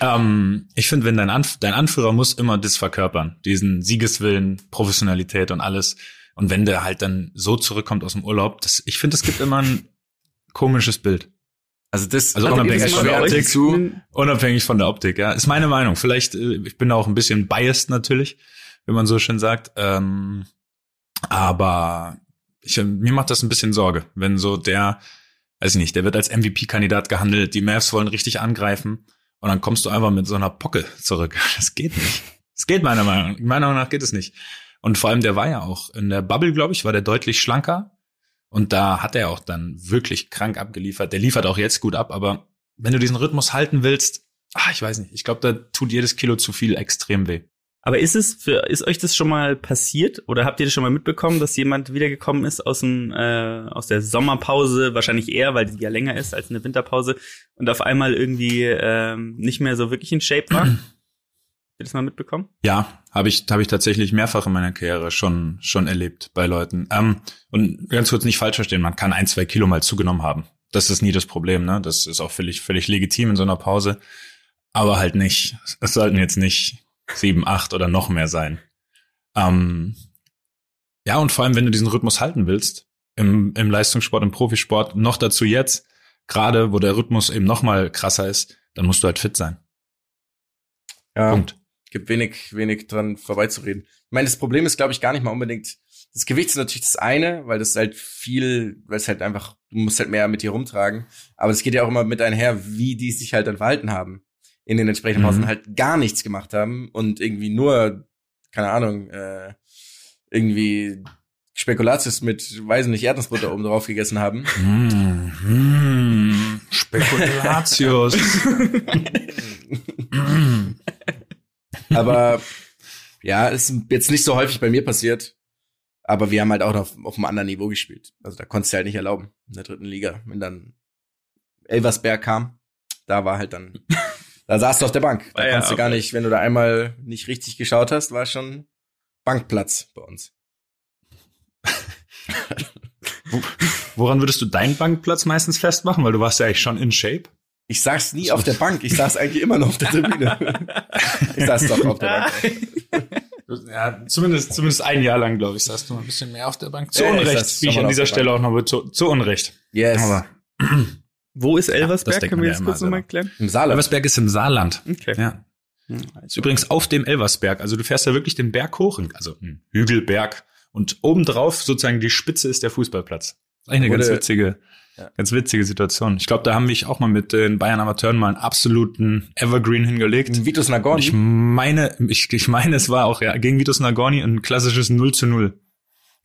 Ähm, ich finde, wenn dein, Anf dein Anführer muss immer das verkörpern, diesen Siegeswillen, Professionalität und alles. Und wenn der halt dann so zurückkommt aus dem Urlaub, das, ich finde, es gibt immer ein komisches Bild. Also das Also unabhängig von der Optik. zu. Unabhängig von der Optik, ja. Ist meine Meinung. Vielleicht, äh, ich bin da auch ein bisschen biased natürlich, wenn man so schön sagt. Ähm, aber ich, mir macht das ein bisschen Sorge, wenn so der, weiß ich nicht, der wird als MVP-Kandidat gehandelt, die Mavs wollen richtig angreifen und dann kommst du einfach mit so einer Pocke zurück. Das geht nicht. Das geht meiner Meinung nach. Meiner Meinung nach geht es nicht. Und vor allem, der war ja auch in der Bubble, glaube ich, war der deutlich schlanker. Und da hat er auch dann wirklich krank abgeliefert. Der liefert auch jetzt gut ab, aber wenn du diesen Rhythmus halten willst, ah, ich weiß nicht, ich glaube, da tut jedes Kilo zu viel extrem weh. Aber ist es für, ist euch das schon mal passiert oder habt ihr das schon mal mitbekommen, dass jemand wiedergekommen ist aus dem äh, aus der Sommerpause, wahrscheinlich eher, weil die ja länger ist als eine Winterpause und auf einmal irgendwie ähm, nicht mehr so wirklich in Shape war? Habt ihr das mal mitbekommen? Ja, habe ich habe ich tatsächlich mehrfach in meiner Karriere schon schon erlebt bei Leuten. Ähm, und ganz kurz nicht falsch verstehen, man kann ein zwei Kilo mal zugenommen haben. Das ist nie das Problem, ne? Das ist auch völlig völlig legitim in so einer Pause, aber halt nicht. Es sollten jetzt nicht sieben, acht oder noch mehr sein. Ähm, ja, und vor allem, wenn du diesen Rhythmus halten willst, im, im Leistungssport, im Profisport, noch dazu jetzt, gerade wo der Rhythmus eben noch mal krasser ist, dann musst du halt fit sein. Ja, Punkt. Gibt wenig, wenig dran vorbeizureden. Ich meine, das Problem ist, glaube ich, gar nicht mal unbedingt. Das Gewicht ist natürlich das eine, weil das halt viel, weil es halt einfach, du musst halt mehr mit dir rumtragen. Aber es geht ja auch immer mit einher, wie die sich halt dann verhalten haben. In den entsprechenden Pausen Mhm. halt gar nichts gemacht haben und irgendwie nur, keine Ahnung, äh, irgendwie Spekulatius mit, weiß nicht, Erdnussbutter oben drauf gegessen haben. Mm, mm, Spekulatius. Aber ja, ist jetzt nicht so häufig bei mir passiert. Aber wir haben halt auch noch auf, auf einem anderen Niveau gespielt. Also da konntest du halt nicht erlauben in der dritten Liga. Wenn dann Elversberg kam, da war halt dann, da saß du auf der Bank. Da Ah ja, konntest du gar nicht, wenn du da einmal nicht richtig geschaut hast, war schon Bankplatz bei uns. Woran würdest du deinen Bankplatz meistens festmachen? Weil du warst ja eigentlich schon in Shape. Ich saß nie auf der Bank, ich saß eigentlich immer noch auf der Tribüne. ich saß doch auf der Bank. Ja, zumindest, zumindest ein Jahr lang, glaube ich, saßt du mal ein bisschen mehr auf der Bank. Zu Ja, Unrecht, saß wie ich an mal dieser Stelle auch noch zu, zu Unrecht. Yes. Aber Wo ist Elversberg? denkt Können wir ja jetzt kurz nochmal klären? Im Saarland. Elversberg ist im Saarland. Okay. Ja. Hm, Ist übrigens auf dem Elversberg. Also du fährst ja wirklich den Berg hoch, also ein Hügelberg. Und obendrauf sozusagen die Spitze ist der Fußballplatz. Das ist eigentlich eine ganz witzige, Ja. ganz witzige Situation. Ich glaube, da haben mich auch mal mit den Bayern Amateuren mal einen absoluten Evergreen hingelegt. Vitus Nagorny. Ich meine, ich, ich meine, es war auch ja gegen Vitus Nagorny ein klassisches 0 zu 0.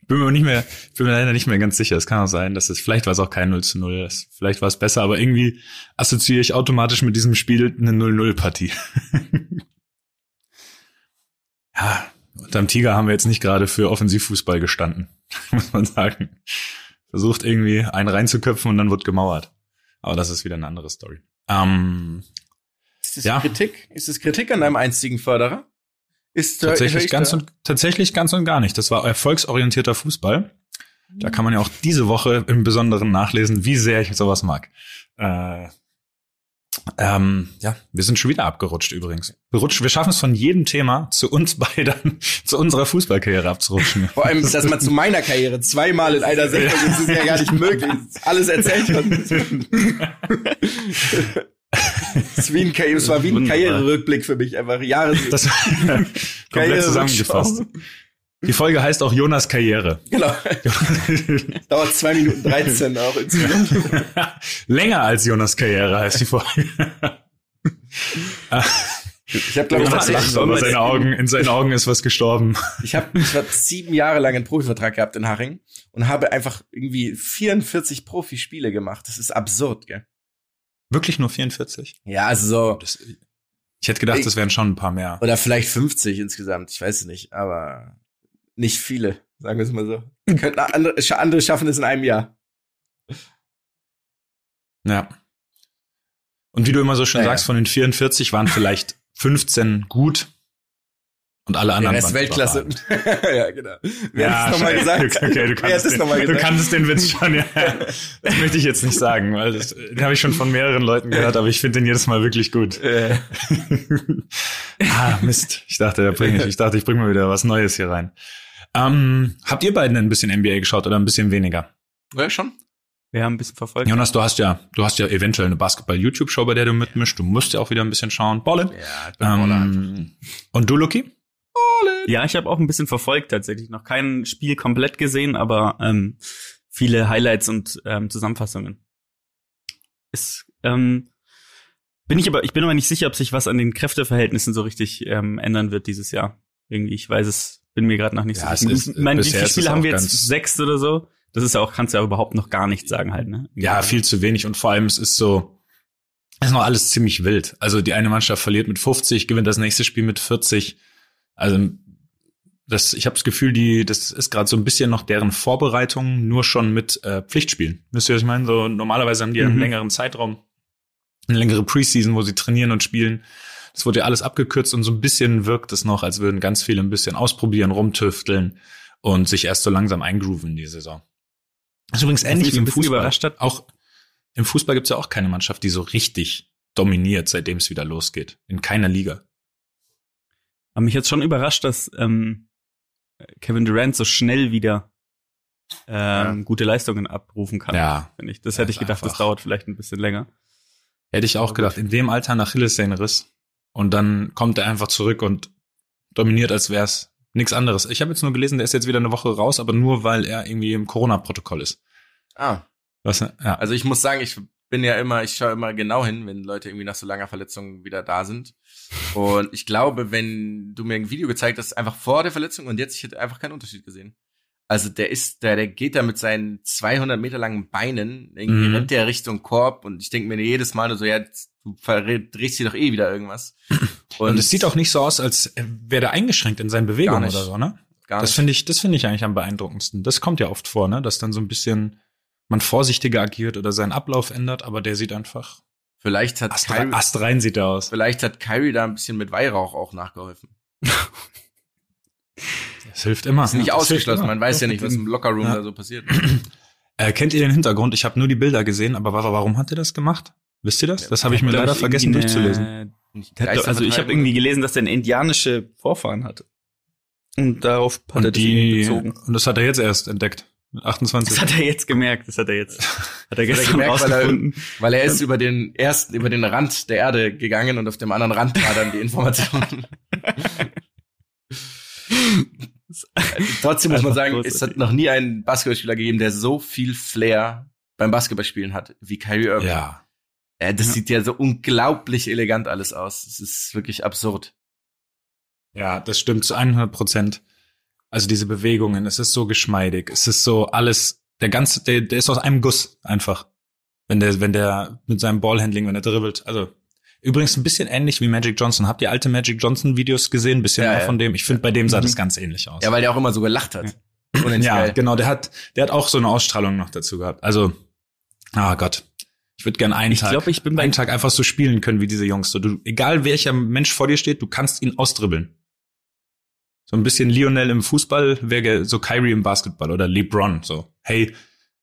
Ich bin mir nicht mehr, bin mir leider nicht mehr ganz sicher. Es kann auch sein, dass es, vielleicht war es auch kein 0 zu 0. Es, vielleicht war es besser, aber irgendwie assoziiere ich automatisch mit diesem Spiel eine 0-0-Partie. ja, unterm Tiger haben wir jetzt nicht gerade für Offensivfußball gestanden, muss man sagen. Versucht irgendwie einen reinzuköpfen und dann wird gemauert. Aber das ist wieder eine andere Story. Ähm, Ist das Ja. Kritik? Ist das Kritik an deinem einzigen Förderer? Ist Tatsächlich ich ganz da- und tatsächlich ganz und gar nicht. Das war erfolgsorientierter Fußball. Da kann man ja auch diese Woche im Besonderen nachlesen, wie sehr ich sowas mag. Äh, ähm, ja, wir sind schon wieder abgerutscht übrigens. Berutscht, wir schaffen es von jedem Thema zu uns beiden, zu unserer Fußballkarriere abzurutschen. Vor allem, dass man zu meiner Karriere zweimal in einer Sendung ist, ist ja gar nicht möglich. Alles erzählt worden. Es, wie ein Karriere, es war wie ein. Karriererückblick für mich, einfach Jahre. Das komplett zusammengefasst. Die Folge heißt auch Jonas Karriere. Genau. Dauert zwei Minuten 13 auch insgesamt. Länger als Jonas Karriere heißt die Folge. Ich habe, glaube ich, tatsächlich, lacht, aber seine Augen, in seinen Augen ist was gestorben. ich habe ich hab sieben Jahre lang einen Profivertrag gehabt in Haching und habe einfach irgendwie 44 Profispiele gemacht. Das ist absurd, gell? Wirklich nur 44? Ja, also so, Das, ich hätte gedacht, Ich- das wären schon ein paar mehr. oder vielleicht 50 insgesamt, ich weiß es nicht, aber nicht viele, sagen wir es mal so. Könnten andere, andere schaffen es in einem Jahr. Ja. Und wie du immer so schön Naja. sagst, von den 44 waren vielleicht 15 gut und alle Der anderen Rest waren Weltklasse. ja, genau. Wer Ja, hat das nochmal gesagt? Okay, du kannst, das den, nochmal du gesagt? kannst den Witz schon, ja. Das möchte ich jetzt nicht sagen, weil das, den habe ich schon von mehreren Leuten gehört, aber ich finde den jedes Mal wirklich gut. Ah, Mist. Ich dachte, da bring ich, ich dachte, ich bringe mal wieder was Neues hier rein. Ähm, habt ihr beiden ein bisschen NBA geschaut oder ein bisschen weniger? ja, schon. Wir haben ein bisschen verfolgt. Jonas, du hast ja, du hast ja eventuell eine Basketball-YouTube-Show, bei der du mitmischst. Du musst ja auch wieder ein bisschen schauen. Ballen. Ja. Ähm, und du, Luki? Ja, ich habe auch ein bisschen verfolgt tatsächlich. Noch kein Spiel komplett gesehen, aber ähm, viele Highlights und ähm, Zusammenfassungen. Ist, ähm, bin ich aber, ich bin aber nicht sicher, ob sich was an den Kräfteverhältnissen so richtig ähm, ändern wird dieses Jahr. Irgendwie, ich weiß es, bin mir gerade noch nicht Ja, so sicher. ich meine, wie viele Spiele haben wir jetzt? Sechs oder so? Das ist ja auch, kannst du ja überhaupt noch gar nichts sagen halt, ne? Ja, viel zu wenig und vor allem es ist so, es ist noch alles ziemlich wild. Also die eine Mannschaft verliert mit 50, gewinnt das nächste Spiel mit 40. Also das, ich habe das Gefühl, die, das ist gerade so ein bisschen noch deren Vorbereitung, nur schon mit äh, Pflichtspielen. Wisst ihr, was ich meine? So normalerweise haben die einen Mhm. längeren Zeitraum, eine längere Preseason, wo sie trainieren und spielen. Das wurde ja alles abgekürzt und so ein bisschen wirkt es noch, als würden ganz viele ein bisschen ausprobieren, rumtüfteln und sich erst so langsam eingrooven in die Saison. Das ist übrigens ähnlich wie im Fußball. überrascht hat- Auch im Fußball gibt's ja auch keine Mannschaft, die so richtig dominiert, seitdem es wieder losgeht. In keiner Liga. Aber mich jetzt schon überrascht, dass ähm, Kevin Durant so schnell wieder ähm, gute Leistungen abrufen kann. Ja. Finde ich. Das Ja, hätte ich gedacht, das einfach- dauert vielleicht ein bisschen länger. Hätte ich auch gedacht, in dem Alter ein Achillessehnenriss. Und dann kommt er einfach zurück und dominiert, als wär's nichts anderes. Ich habe jetzt nur gelesen, der ist jetzt wieder eine Woche raus, aber nur, weil er irgendwie im Corona-Protokoll ist. Ah, Was, ja. also ich muss sagen, ich bin ja immer, ich schaue immer genau hin, wenn Leute irgendwie nach so langer Verletzung wieder da sind. Und ich glaube, wenn du mir ein Video gezeigt hast, einfach vor der Verletzung und jetzt, ich hätte einfach keinen Unterschied gesehen. Also der ist, der, der geht da mit seinen 200 Meter langen Beinen, irgendwie Mhm. rennt der Richtung Korb und ich denke mir jedes Mal nur so, ja, du verdrehst hier doch eh wieder irgendwas. und es sieht auch nicht so aus, als wäre der eingeschränkt in seinen Bewegungen oder so, ne? gar Das nicht. finde ich, das finde ich eigentlich am beeindruckendsten. Das kommt ja oft vor, ne? Dass dann so ein bisschen man vorsichtiger agiert oder seinen Ablauf ändert, aber der sieht einfach Vielleicht hat astrein, Kyrie, astrein sieht der aus. vielleicht hat Kyrie da ein bisschen mit Weihrauch auch nachgeholfen. Das hilft immer. ist nicht Ja, ausgeschlossen, man weiß ja nicht, was im Lockerroom Ja. da so passiert. Äh, kennt ihr den Hintergrund? Ich habe nur die Bilder gesehen, aber wa- warum hat er das gemacht? Wisst ihr das? Das habe ich mir leider ich, vergessen durchzulesen. doch- Also ich habe irgendwie gelesen, dass er eine indianische Vorfahren hatte. Und darauf hat er Und das irgendwie die bezogen. und das hat er jetzt erst entdeckt. Mit 28. Das hat er jetzt gemerkt. Das hat er jetzt, hat er gestern gemerkt, weil er- rausgefunden. Weil er ist über den ersten, über den Rand der Erde gegangen und auf dem anderen Rand war dann die Information. Trotzdem muss man sagen, es hat noch nie einen Basketballspieler gegeben, der so viel Flair beim Basketballspielen hat wie Kyrie Irving. ja. Äh, das Ja. sieht ja so unglaublich elegant alles aus. Es ist wirklich absurd. Ja, das stimmt zu 100 Prozent. Also diese Bewegungen, es ist so geschmeidig. Es ist so alles, der ganze, der, der ist aus einem Guss einfach. Wenn der, wenn der mit seinem Ballhandling, wenn er dribbelt. Also übrigens ein bisschen ähnlich wie Magic Johnson. Habt ihr alte Magic Johnson Videos gesehen? Ein bisschen Ja, mehr ja. von dem. Ich finde, bei dem sah Mhm. das ganz ähnlich aus. Ja, weil der auch immer so gelacht hat. Ja, geil. genau, der hat, der hat auch so eine Ausstrahlung noch dazu gehabt. Also, ah Gott. Ich würde gern einen Ich Tag, glaube, ich bin bei einen Tag einfach so spielen können wie diese Jungs. So, du, egal welcher Mensch vor dir steht, du kannst ihn ausdribbeln. So ein bisschen Lionel im Fußball wäre so Kyrie im Basketball oder LeBron. So, hey,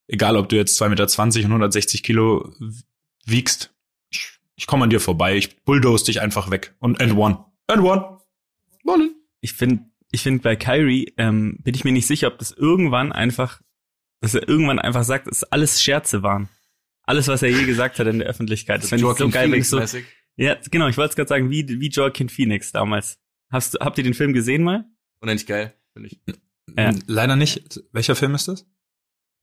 egal ob du jetzt 2,20 Meter und 160 Kilo wiegst, ich, komme an dir vorbei, ich bulldoze dich einfach weg. Und and one. And one. Wollen. Ich finde, ich finde bei Kyrie ähm, bin ich mir nicht sicher, ob das irgendwann einfach, dass er irgendwann einfach sagt, dass alles Scherze waren. Alles, was er je gesagt hat in der Öffentlichkeit. Das finde ich so geil, wenn ich so, ja, genau, ich wollte es gerade sagen, wie, wie Joaquin Phoenix damals. Hast, du- habt ihr den Film gesehen mal? Unendlich geil, finde ich. Ja. Leider nicht. Welcher Film ist das?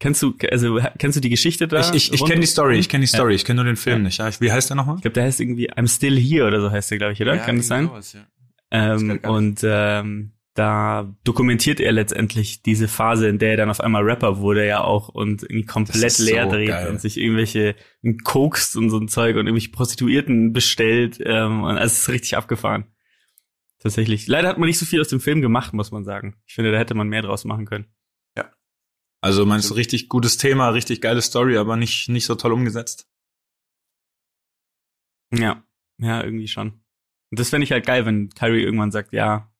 Kennst du, also kennst du die Geschichte da? Ich, ich, ich kenne die Story, ich kenne die Ja. Story, ich kenne nur den Film Ja. nicht. Ja, wie heißt der nochmal? Ich glaube, der heißt irgendwie I'm Still Here oder so heißt der, glaube ich, oder? Ja, Kann das sein? sowas, ja. Das Ähm, und ähm, da dokumentiert er letztendlich diese Phase, in der er dann auf einmal Rapper wurde ja auch und irgendwie komplett leer so dreht geil. und sich irgendwelche kokst und so ein Zeug und irgendwelche Prostituierten bestellt. Ähm, und also es ist richtig abgefahren. Tatsächlich. Leider hat man nicht so viel aus dem Film gemacht, muss man sagen. Ich finde, da hätte man mehr draus machen können. Also meinst du richtig gutes Thema, richtig geile Story, aber nicht, nicht so toll umgesetzt? Ja, ja, irgendwie schon. Und das fände ich halt geil, wenn Kyrie irgendwann sagt, ja,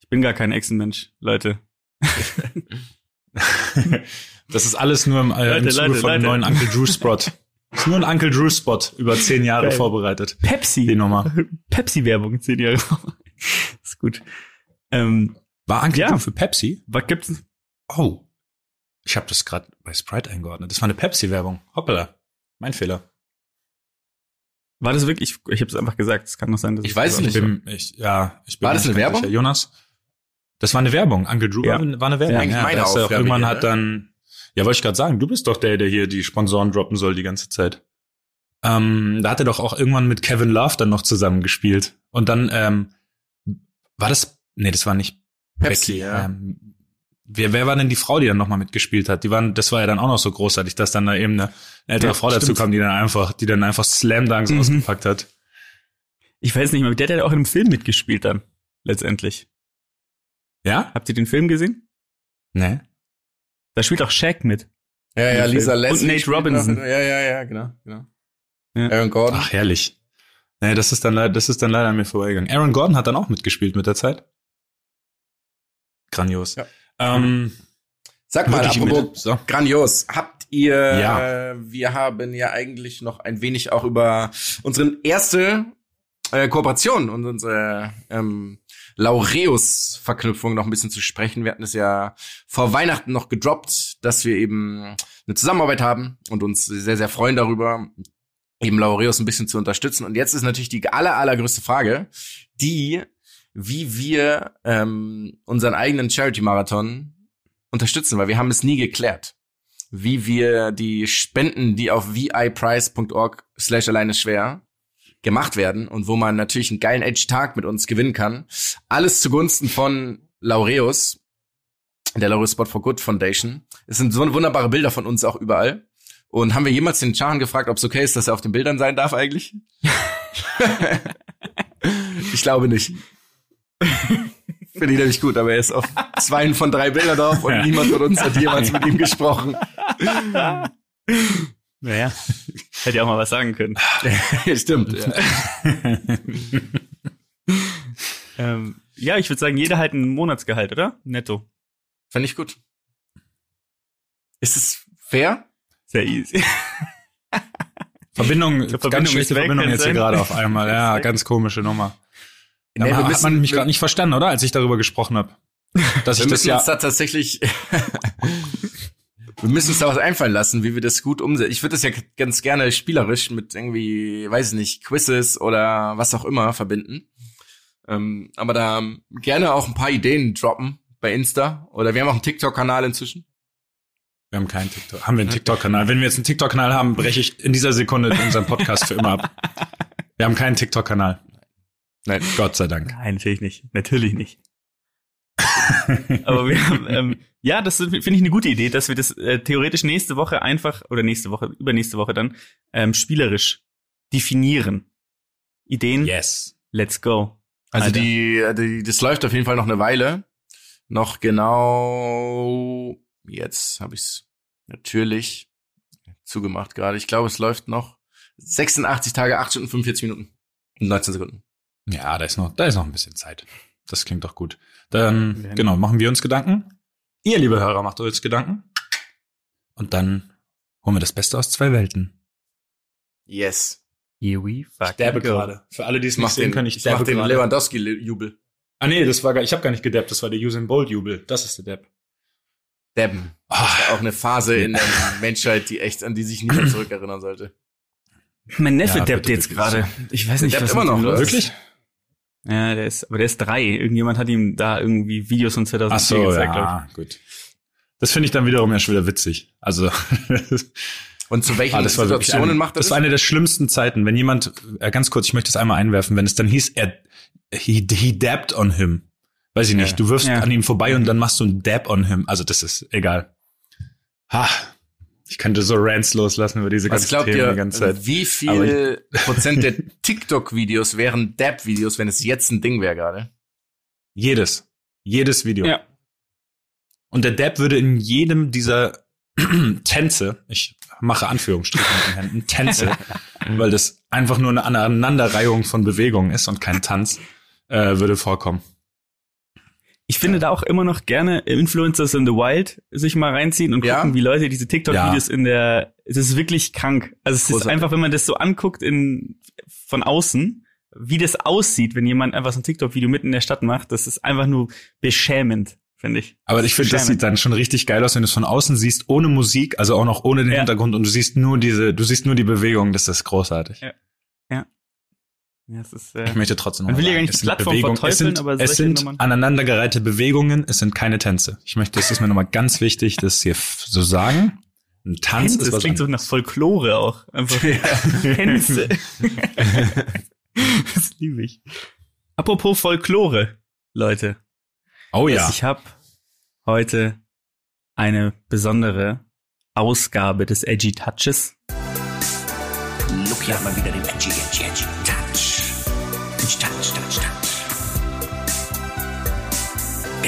ich bin gar kein Echsenmensch, Leute. das ist alles nur im, äh, im Leute, Zuge Leute, von dem neuen Uncle Drew Spot. Ist nur ein Uncle Drew Spot über zehn Jahre Geil. vorbereitet. Pepsi. Die Nummer. Pepsi-Werbung, zehn Jahre. ist gut. Ähm, War Uncle Ja. Drew für Pepsi? was gibt's? Oh. Ich habe das gerade bei Sprite eingeordnet. Das war eine Pepsi-Werbung. Hoppala. Mein Fehler. War das wirklich? Ich, ich habe es einfach gesagt. Es kann noch sein, dass Ich weiß es Ich nicht. bin, ich, ja, ich bin War das eine Werbung? sicher. Jonas? Das war eine Werbung. Uncle Drew Ja. war eine Werbung. Ja, eigentlich Ja, meine Aufgabe irgendwann hat ne? dann, ja, wollte ich gerade sagen, du bist doch der, der hier die Sponsoren droppen soll die ganze Zeit. Ähm, da hat er doch auch irgendwann mit Kevin Love dann noch zusammengespielt. Und dann, ähm, war das, nee, das war nicht Pepsi, Becky. ja. Ähm, wer, wer war denn die Frau, die dann nochmal mitgespielt hat? Die waren, das war ja dann auch noch so großartig, dass dann da eben eine, eine ältere Ja, Frau dazu stimmt. kam, die dann einfach, die dann einfach Slam Dunks Mhm. ausgepackt hat. Ich weiß nicht mehr. Der hat ja auch in einem Film mitgespielt dann. Letztendlich. Ja? Habt ihr den Film gesehen? Nee. Da spielt auch Shaq mit. Ja, ja, Lisa Film. Und Leslie. Nate Robinson. Noch, ja, ja, ja, genau, genau. Ja. Aaron Gordon. Ach, herrlich. Nee, das ist dann leider, das ist dann leider an mir vorbeigegangen. Aaron Gordon hat dann auch mitgespielt mit der Zeit. Grandios. Ja. Ähm, Sag mal, apropos so. grandios, habt ihr, Ja. äh, wir haben ja eigentlich noch ein wenig auch über unsere erste äh, Kooperation und unsere ähm, Laureus-Verknüpfung noch ein bisschen zu sprechen. Wir hatten es ja vor Weihnachten noch gedroppt, dass wir eben eine Zusammenarbeit haben und uns sehr, sehr freuen darüber, eben Laureus ein bisschen zu unterstützen. Und jetzt ist natürlich die aller, allergrößte Frage, die, wie wir ähm, unseren eigenen Charity-Marathon unterstützen, weil wir haben es nie geklärt, wie wir die Spenden, die auf viprice.org slash alleine schwer gemacht werden und wo man natürlich einen geilen Edge-Tag mit uns gewinnen kann. Alles zugunsten von Laureus, der Laureus Spot for Good Foundation. Es sind so wunderbare Bilder von uns auch überall. Und haben wir jemals den Chahan gefragt, ob es okay ist, dass er auf den Bildern sein darf eigentlich? ich glaube nicht. Finde ich nämlich gut, aber er ist auf zwei von drei Bildern drauf und niemand von uns hat jemals mit ihm gesprochen. Naja. Hätte ja auch mal was sagen können. Stimmt. Ja. Ähm, ja, ich würde sagen, jeder halt ein Monatsgehalt, oder? Netto. Fände ich gut. Ist es fair? Sehr easy. Verbindung, glaub, ganz Verbindung schlechte ist weg, Verbindung jetzt hier gerade auf einmal. Ja, ganz komische Nummer. Ja, Nee, wir hat man mich gerade nicht verstanden, oder? Als ich darüber gesprochen habe. Dass Wir ich das müssen ja. uns da tatsächlich, wir müssen uns da was einfallen lassen, wie wir das gut umsetzen. Ich würde das ja ganz gerne spielerisch mit irgendwie, weiß ich nicht, Quizzes oder was auch immer verbinden. Ähm, aber da gerne auch ein paar Ideen droppen bei Insta. Oder wir haben auch einen TikTok-Kanal inzwischen. Wir haben keinen TikTok. Haben wir einen TikTok-Kanal? Wenn wir jetzt einen TikTok-Kanal haben, breche ich in dieser Sekunde unseren Podcast für immer ab. Wir haben keinen TikTok-Kanal. Nein. Gott sei Dank. Nein, natürlich nicht. Natürlich nicht. Aber wir haben, ähm, ja, das finde ich eine gute Idee, dass wir das äh, theoretisch nächste Woche einfach, oder nächste Woche, übernächste Woche dann, ähm, spielerisch definieren. Ideen, Yes. let's go. Also Alter. die, die, das läuft auf jeden Fall noch eine Weile. Noch genau, jetzt habe ich's natürlich zugemacht gerade. Ich glaube, es läuft noch 86 Tage, 8 Stunden, 45 Minuten und 19 Sekunden. Ja, da ist noch, da ist noch ein bisschen Zeit. Das klingt doch gut. Dann, Wir- genau, machen wir uns Gedanken. Ihr, liebe Hörer, macht euch Gedanken. Und dann holen wir das Beste aus zwei Welten. Yes. Here we fucking Derbe go. gerade. Für alle, die es Ich nicht sehen den, können, ich ich mach derbe den. Lewandowski-Jubel. Ah nee, das war gar, ich habe gar nicht gedappt, das war der Usain Bolt Jubel. Das ist der Depp. Debben. Ah, Auch eine Phase in der Menschheit, die echt, an die sich niemand zurückerinnern sollte. Mein Neffe Ja, dappt jetzt gerade. Ich weiß nicht, Der was immer noch, los ist. wirklich? Ja, der ist, aber der ist drei. Irgendjemand hat ihm da irgendwie Videos von 2004 Ach so, gezeigt, ja, gut. Das finde ich dann wiederum ja schon wieder witzig. Also, Und zu welchen Ah, das Situationen eine, macht er das? war eine der schlimmsten Zeiten, wenn jemand, äh, ganz kurz, ich möchte das einmal einwerfen, wenn es dann hieß, er, he, he dabbed on him. Weiß ich nicht, Ja. du wirfst Ja. an ihm vorbei und dann machst du einen Dab on him. Also das ist egal. Ha, ich könnte so Rants loslassen über diese Was ganzen glaubt Themen ihr, die ganze Zeit. wie viel Prozent der TikTok-Videos wären Dab-Videos, wenn es jetzt ein Ding wäre gerade? Jedes. Jedes Video. Ja. Und der Dab würde in jedem dieser Tänze, ich mache Anführungsstriche mit den Händen, Tänze, weil das einfach nur eine Aneinanderreihung von Bewegungen ist und kein Tanz, äh, würde vorkommen. Ich finde da auch immer noch gerne Influencers in the Wild sich mal reinziehen und Ja. gucken, wie Leute diese TikTok-Videos in der, es ist wirklich krank. Also es ist Großartig. einfach, wenn man das so anguckt in, von außen, wie das aussieht, wenn jemand einfach so ein TikTok-Video mitten in der Stadt macht, das ist einfach nur beschämend. finde ich. Aber ich finde, das sieht dann schon richtig geil aus, wenn du es von außen siehst, ohne Musik, also auch noch ohne den Ja. Hintergrund und du siehst nur diese, du siehst nur die Bewegung, das ist großartig. Ja. Ja, es ist, äh, Ich möchte trotzdem Man noch will ja sagen, gar nicht es die sind Plattform Bewegungen- verteufeln, es sind, aber es sind aneinandergereihte Bewegungen, es sind keine Tänze. Ich möchte, das ist mir nochmal ganz wichtig, das hier so sagen. Ein Tanz Tänze, ist das klingt so nach Folklore auch. Einfach Tänze. das liebe ich. Apropos Folklore, Leute. Oh ja. Ich habe heute eine besondere Ausgabe des Edgy Touches. Look hier mal wieder den Edgy, Edgy, Edgy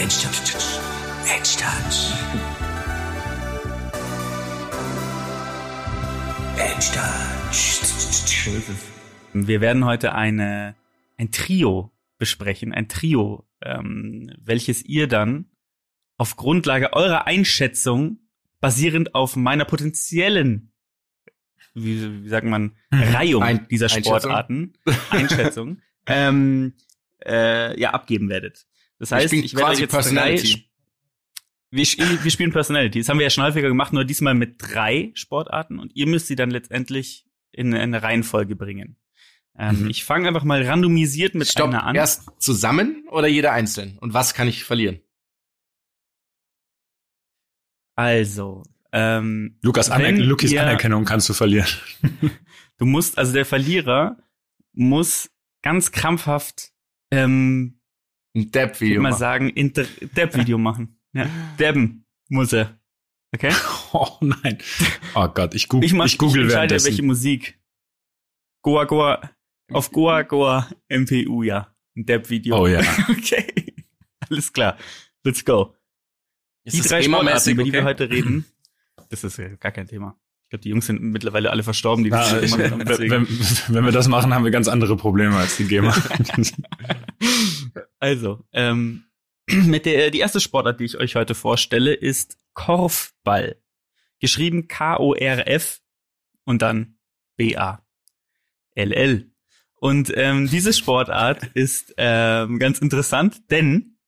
Edgy Touch, Touch. Edgy Touch. Edgy Touch. Wir werden heute eine, ein Trio besprechen, ein Trio, ähm, welches ihr dann auf Grundlage eurer Einschätzung, basierend auf meiner potenziellen, wie, wie sagt man, Mhm. Reihung Ein- dieser Einschätzung. Sportarten, Einschätzung, ähm, äh, ja, abgeben werdet. Das heißt, spielen ich werde euch jetzt drei, Personality. wir, spielen- wir spielen Personality. Das haben wir ja schon häufiger gemacht, nur diesmal mit drei Sportarten und ihr müsst sie dann letztendlich in eine Reihenfolge bringen. Ähm, Mhm. Ich fange einfach mal randomisiert mit Stopp, einer an. erst zusammen oder jeder einzeln? Und was kann ich verlieren? Also, ähm, Lukas, Aner Lukis ihr- Anerkennung kannst du verlieren. du musst, also der Verlierer muss ganz krampfhaft, ähm, Ein ich Depp-Video. würde mal machen. sagen, Inter Depp-Video machen. Ja, Debben muss er. Okay? Oh nein. Oh Gott, ich, goog Ich, mach, ich google ich entscheide, welche Musik. Goa Goa, auf Goa Goa MPU, ja. Ein Depp-Video. Oh ja. Okay. Alles klar. Let's go. Ist die das drei Sportarten, über die wir okay? heute reden, das ist gar kein Thema. Ich glaube, die Jungs sind mittlerweile alle verstorben, die Na, ich, wenn, wenn wir das machen, haben wir ganz andere Probleme als die GEMA. Also, ähm, mit der, die erste Sportart, die ich euch heute vorstelle, ist Korfball. Geschrieben K-O-R-F und dann B-A-L-L. Und ähm, diese Sportart ist ähm, ganz interessant, denn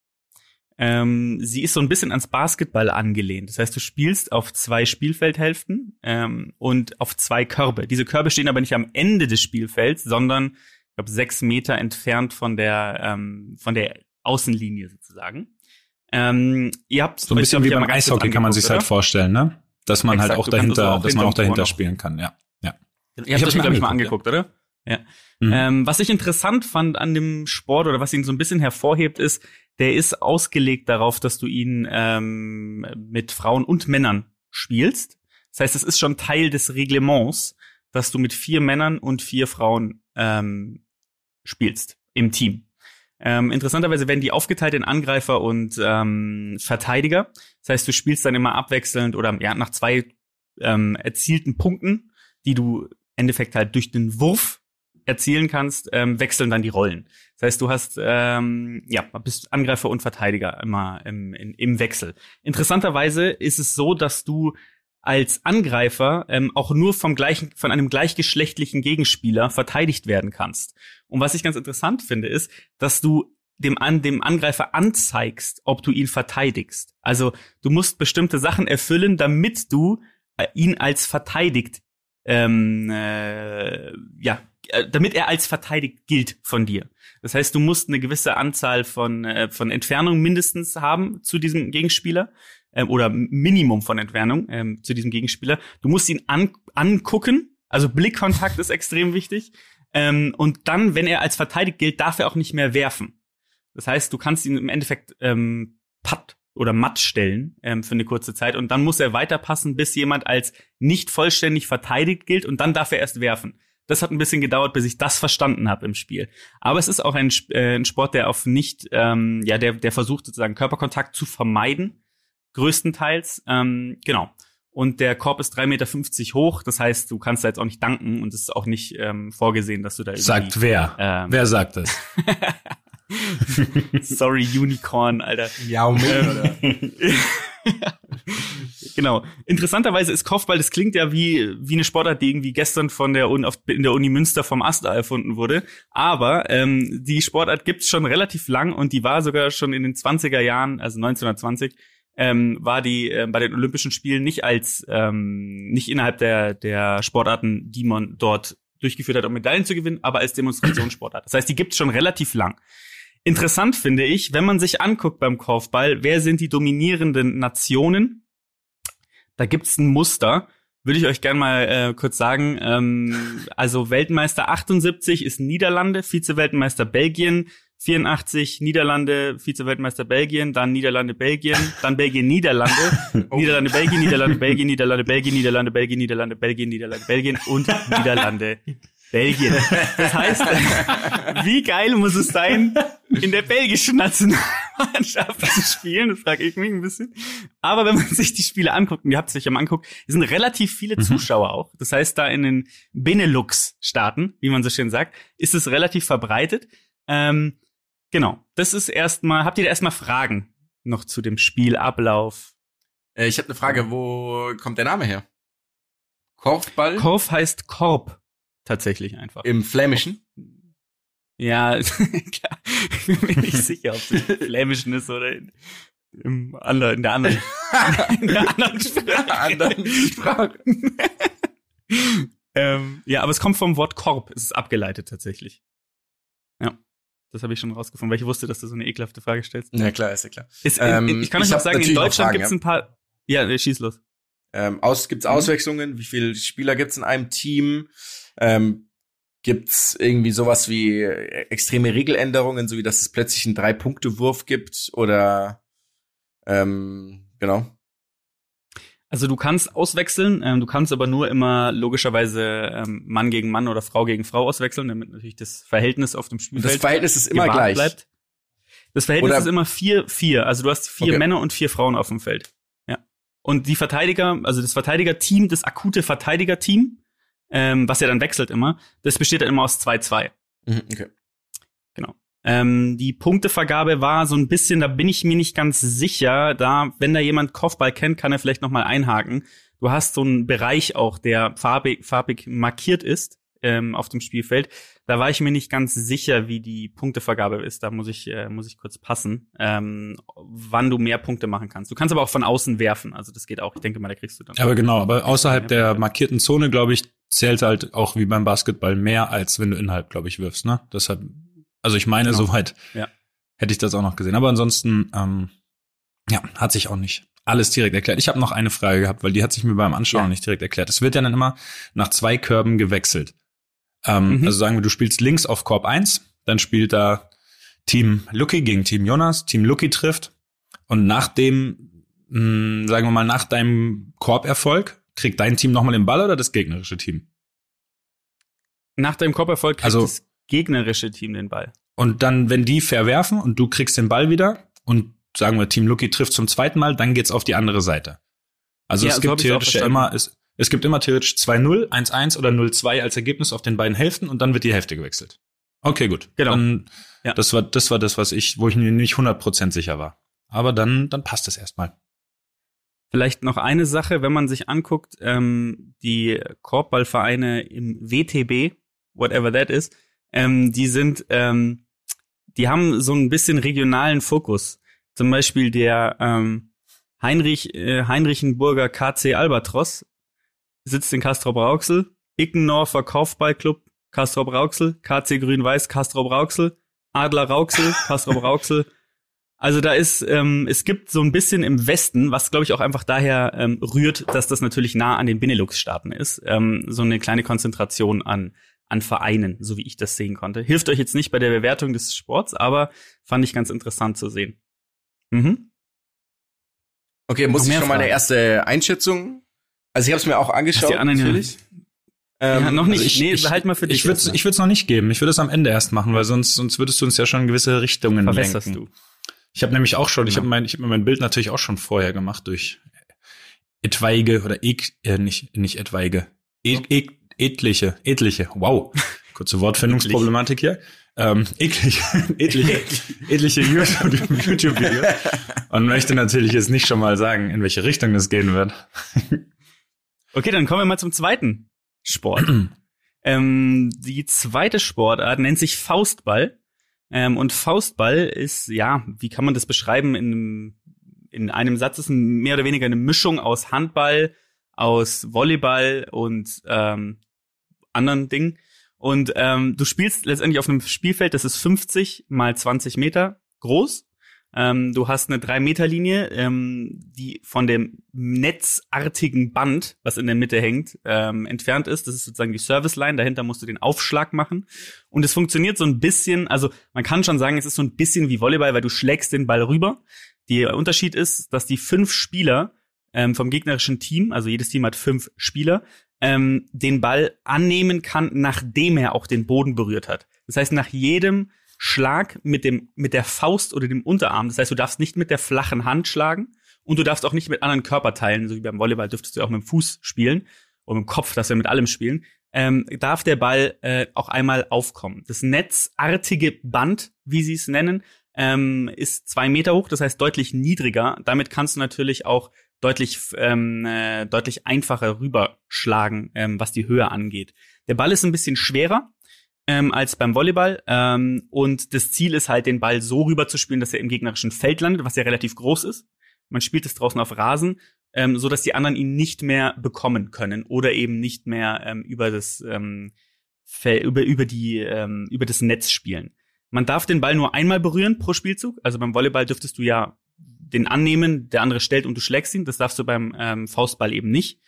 ähm, sie ist so ein bisschen ans Basketball angelehnt. Das heißt, du spielst auf zwei Spielfeldhälften ähm, und auf zwei Körbe. Diese Körbe stehen aber nicht am Ende des Spielfelds, sondern ich glaube, sechs Meter entfernt von der, ähm, von der Außenlinie sozusagen. Ähm, ihr habt So ein bisschen wie beim Eishockey kann man sich halt vorstellen, ne? Dass man halt Exakt, auch kannst also dahinter, auch dass man auch dahinter spielen kann, ja. ja. Ihr Ich habt euch, mir glaube ich, mal angeguckt, angeguckt, oder? Mhm. Ähm, was ich interessant fand an dem Sport oder was ihn so ein bisschen hervorhebt, ist, der ist ausgelegt darauf, dass du ihn ähm, mit Frauen und Männern spielst. Das heißt, es ist schon Teil des Reglements, dass du mit vier Männern und vier Frauen ähm, spielst im Team. Ähm, interessanterweise werden die aufgeteilt in Angreifer und ähm, Verteidiger. Das heißt, du spielst dann immer abwechselnd oder ja, nach zwei ähm, erzielten Punkten, die du im Endeffekt halt durch den Wurf erzielen kannst, ähm, wechseln dann die Rollen. Das heißt, du hast ähm, ja bist Angreifer und Verteidiger immer im, in, im Wechsel. Interessanterweise ist es so, dass du als Angreifer ähm, auch nur vom gleichen, von einem gleichgeschlechtlichen Gegenspieler verteidigt werden kannst. Und was ich ganz interessant finde, ist, dass du dem, an, dem Angreifer anzeigst, ob du ihn verteidigst. Also du musst bestimmte Sachen erfüllen, damit du äh, ihn als verteidigt, ähm, äh, ja, äh, damit er als verteidigt gilt von dir. Das heißt, du musst eine gewisse Anzahl von, äh, von Entfernung mindestens haben zu diesem Gegenspieler ähm, oder Minimum von Entfernung ähm, zu diesem Gegenspieler. Du musst ihn an, angucken, also Blickkontakt ist extrem wichtig. Ähm, und dann, wenn er als verteidigt gilt, darf er auch nicht mehr werfen. Das heißt, du kannst ihn im Endeffekt ähm, patt oder matt stellen ähm, für eine kurze Zeit und dann muss er weiterpassen, bis jemand als nicht vollständig verteidigt gilt und dann darf er erst werfen. Das hat ein bisschen gedauert, bis ich das verstanden habe im Spiel. Aber es ist auch ein, äh, ein Sport, der auf nicht, ähm, ja, der, der versucht sozusagen Körperkontakt zu vermeiden, größtenteils. Ähm, genau. Und der Korb ist 3,50 Meter hoch, das heißt, du kannst da jetzt auch nicht danken und es ist auch nicht ähm, vorgesehen, dass du da irgendwie, Sagt wer? ähm, Wer sagt das? Sorry, Unicorn, Alter. Yao Ming oder? genau. Interessanterweise ist Kopfball, das klingt ja wie, wie eine Sportart, die irgendwie gestern von der Uni, auf, in der Uni Münster vom AStA erfunden wurde. Aber ähm, die Sportart gibt's schon relativ lang und die war sogar schon in den 20er Jahren, also 1920, ähm, war die äh, bei den Olympischen Spielen nicht als ähm, nicht innerhalb der der Sportarten, die man dort durchgeführt hat, um Medaillen zu gewinnen, aber als Demonstrationssportart. Das heißt, die gibt's schon relativ lang. Interessant finde ich, wenn man sich anguckt beim Korfball, wer sind die dominierenden Nationen? Da gibt's ein Muster. Würde ich euch gerne mal äh, kurz sagen. Ähm, also Weltmeister 78 ist Niederlande, Vize-Weltmeister Belgien, 84 Niederlande, Vize-Weltmeister Belgien, dann Niederlande, Belgien, dann Belgien, Niederlande, Niederlande, Belgien, Niederlande, Belgien, Niederlande, Belgien, Niederlande, Belgien, Niederlande, Belgien, Niederlande, Belgien und Niederlande, Belgien. Das heißt, wie geil muss es sein, in der belgischen Nationalmannschaft zu spielen? Das frage ich mich ein bisschen. Aber wenn man sich die Spiele anguckt, und ihr habt es euch ja mal anguckt, es sind relativ viele Zuschauer auch. Das heißt, da in den Benelux-Staaten, wie man so schön sagt, ist es relativ verbreitet. Ähm, genau. Das ist erstmal, habt ihr da erstmal Fragen noch zu dem Spielablauf? Äh, ich habe eine Frage, wo kommt der Name her? Korfball? Korf heißt Korb. Tatsächlich einfach. Im Flämischen? Ja, klar. Ich bin mir nicht sicher, ob es im Flämischen ist oder in, im anderen, in der anderen, in der anderen Sprache. anderen Sprache. ähm, ja, aber es kommt vom Wort Korb. Es ist abgeleitet tatsächlich. Ja. Das habe ich schon rausgefunden, weil ich wusste, dass du so eine ekelhafte Frage stellst. Ja, klar, ist ja klar. Ist, Ähm, ich kann euch noch sagen, in Deutschland gibt's ja. ein paar. Ja, schieß los. Ähm, aus, gibt's Mhm. Auswechslungen? Wie viele Spieler gibt's in einem Team? Ähm, gibt's irgendwie sowas wie äh, extreme Regeländerungen, so wie dass es plötzlich einen Drei-Punkte-Wurf gibt? Oder ähm, genau. Also du kannst auswechseln, ähm, du kannst aber nur immer logischerweise ähm, Mann gegen Mann oder Frau gegen Frau auswechseln, damit natürlich das Verhältnis auf dem Und Spielfeld das Verhältnis ist immer gleich. bleibt. Das Verhältnis Oder- ist immer vier, vier. Also du hast vier Okay. Männer und vier Frauen auf dem Feld. Ja. Und die Verteidiger, also das Verteidigerteam, das akute Verteidigerteam, ähm, was ja dann wechselt immer, das besteht dann immer aus 2-2. Mhm, okay. Ähm, die Punktevergabe war so ein bisschen, da bin ich mir nicht ganz sicher. Da, wenn da jemand Kopfball kennt, kann er vielleicht noch mal einhaken. Du hast so einen Bereich auch, der farbig, farbig markiert ist ähm, auf dem Spielfeld. Da war ich mir nicht ganz sicher, wie die Punktevergabe ist. Da muss ich, äh, muss ich kurz passen, ähm, wann du mehr Punkte machen kannst. Du kannst aber auch von außen werfen. Also das geht auch. Ich denke mal, da kriegst du dann. Aber genau, aber außerhalb der markierten Zone, glaube ich, zählt halt auch wie beim Basketball mehr, als wenn du innerhalb, glaube ich, wirfst, ne? Deshalb, also ich meine, Genau. soweit Ja. hätte ich das auch noch gesehen. Aber ansonsten, ähm, ja, hat sich auch nicht alles direkt erklärt. Ich habe noch eine Frage gehabt, weil die hat sich mir beim Anschauen Ja. nicht direkt erklärt. Es wird ja dann immer nach zwei Körben gewechselt. Ähm, Mhm. Also sagen wir, du spielst links auf Korb 1, dann spielt da Team Lucky gegen Team Jonas, Team Lucky trifft und nach dem, mh, sagen wir mal, nach deinem Korberfolg, kriegt dein Team nochmal den Ball oder das gegnerische Team? Nach dem Kopferfolg kriegt Also- das gegnerische Team den Ball. Und dann, wenn die verwerfen und du kriegst den Ball wieder und sagen wir, Team Lucky trifft zum zweiten Mal, dann geht's auf die andere Seite. Also Ja, es gibt theoretisch ja immer, es, es gibt immer theoretisch 2-0, 1-1 oder 0-2 als Ergebnis auf den beiden Hälften und dann wird die Hälfte gewechselt. Okay, gut. Genau. Dann, Ja. Das war, das war das, was ich, wo ich mir nicht 100% sicher war. Aber dann, dann passt es erstmal. Vielleicht noch eine Sache, wenn man sich anguckt, ähm, die Korbballvereine im WTB, whatever that is, ähm, die sind, ähm, die haben so ein bisschen regionalen Fokus. Zum Beispiel der ähm, Heinrich, äh, Heinrichenburger KC Albatros sitzt in Castrop-Rauxel, Ickendorfer Kaufballclub Castrop-Rauxel, KC Grün-Weiß Castrop-Rauxel, Adler Rauxel, Castrop-Rauxel. Also da ist, ähm, es gibt so ein bisschen im Westen, was glaube ich auch einfach daher ähm, rührt, dass das natürlich nah an den Benelux-Staaten ist, ähm, so eine kleine Konzentration an an Vereinen, so wie ich das sehen konnte. Hilft euch jetzt nicht bei der Bewertung des Sports, aber fand ich ganz interessant zu sehen. Mhm. Okay, muss ich schon mal eine erste Einschätzung? Also ich habe es mir auch angeschaut, die anderen ja- natürlich. Ähm, ja, noch nicht. Also ich, nee, ich, halt mal für dich. Ich würde ich es noch nicht geben. Ich würde es am Ende erst machen, weil sonst sonst würdest du uns ja schon in gewisse Richtungen verwässerst lenken. du. Ich habe nämlich auch schon, ich Genau. habe mein ich habe mir mein Bild natürlich auch schon vorher gemacht durch etwaige oder ek, äh, nicht nicht etwaige, e, e, etliche, etliche. Wow. kurze Wortfindungsproblematik hier. Ähm, eklig, etliche, etliche YouTube- YouTube-Videos. Und möchte natürlich jetzt nicht schon mal sagen, in welche Richtung das gehen wird. Okay, dann kommen wir mal zum zweiten Sport. ähm, die zweite Sportart nennt sich Faustball. Ähm, und Faustball ist, ja, wie kann man das beschreiben? In einem, in einem Satz ist ein, mehr oder weniger eine Mischung aus Handball, aus Volleyball und ähm, anderen Dingen. Und ähm, du spielst letztendlich auf einem Spielfeld, das ist 50 mal 20 Meter groß. Ähm, du hast eine 3-Meter-Linie, ähm, die von dem netzartigen Band, was in der Mitte hängt, ähm, entfernt ist. Das ist sozusagen die Service-Line. Dahinter musst du den Aufschlag machen. Und es funktioniert so ein bisschen, also man kann schon sagen, es ist so ein bisschen wie Volleyball, weil du schlägst den Ball rüber. Der Unterschied ist, dass die fünf Spieler ähm, vom gegnerischen Team, also jedes Team hat fünf Spieler, ähm, den Ball annehmen kann, nachdem er auch den Boden berührt hat. Das heißt, nach jedem Schlag mit dem mit der Faust oder dem Unterarm. Das heißt, du darfst nicht mit der flachen Hand schlagen und du darfst auch nicht mit anderen Körperteilen, so wie beim Volleyball dürftest du auch mit dem Fuß spielen oder mit dem Kopf, dass wir mit allem spielen. Ähm, darf der Ball äh, auch einmal aufkommen. Das netzartige Band, wie sie es nennen, ähm, ist zwei Meter hoch, das heißt deutlich niedriger. Damit kannst du natürlich auch deutlich ähm, äh, deutlich einfacher rüberschlagen, ähm, was die Höhe angeht. Der Ball ist ein bisschen schwerer, ähm, als beim Volleyball. Ähm, und das Ziel ist halt, den Ball so rüber zu spielen, dass er im gegnerischen Feld landet, was ja relativ groß ist. Man spielt es draußen auf Rasen, ähm, so dass die anderen ihn nicht mehr bekommen können oder eben nicht mehr ähm, über das ähm, über über die ähm, über das Netz spielen. Man darf den Ball nur einmal berühren pro Spielzug. Also beim Volleyball dürftest du ja den annehmen, der andere stellt und du schlägst ihn. Das darfst du beim ähm, Faustball eben nicht.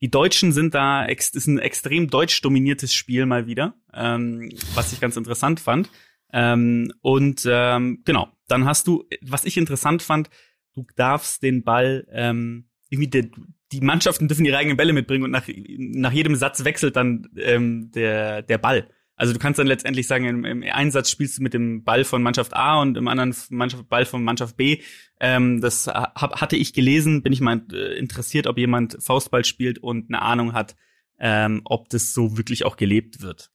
Die Deutschen sind da, ist ein extrem deutsch dominiertes Spiel mal wieder, ähm, was ich ganz interessant fand. Ähm, und ähm, genau, dann hast du, was ich interessant fand, du darfst den Ball ähm, irgendwie de, die Mannschaften dürfen ihre eigenen Bälle mitbringen und nach, nach jedem Satz wechselt dann ähm, der, der Ball. Also du kannst dann letztendlich sagen, im, im Einsatz spielst du mit dem Ball von Mannschaft A und im anderen Mannschaft, Ball von Mannschaft B. Ähm, das hab, hatte ich gelesen, bin ich mal äh, interessiert, ob jemand Faustball spielt und eine Ahnung hat, ähm, ob das so wirklich auch gelebt wird.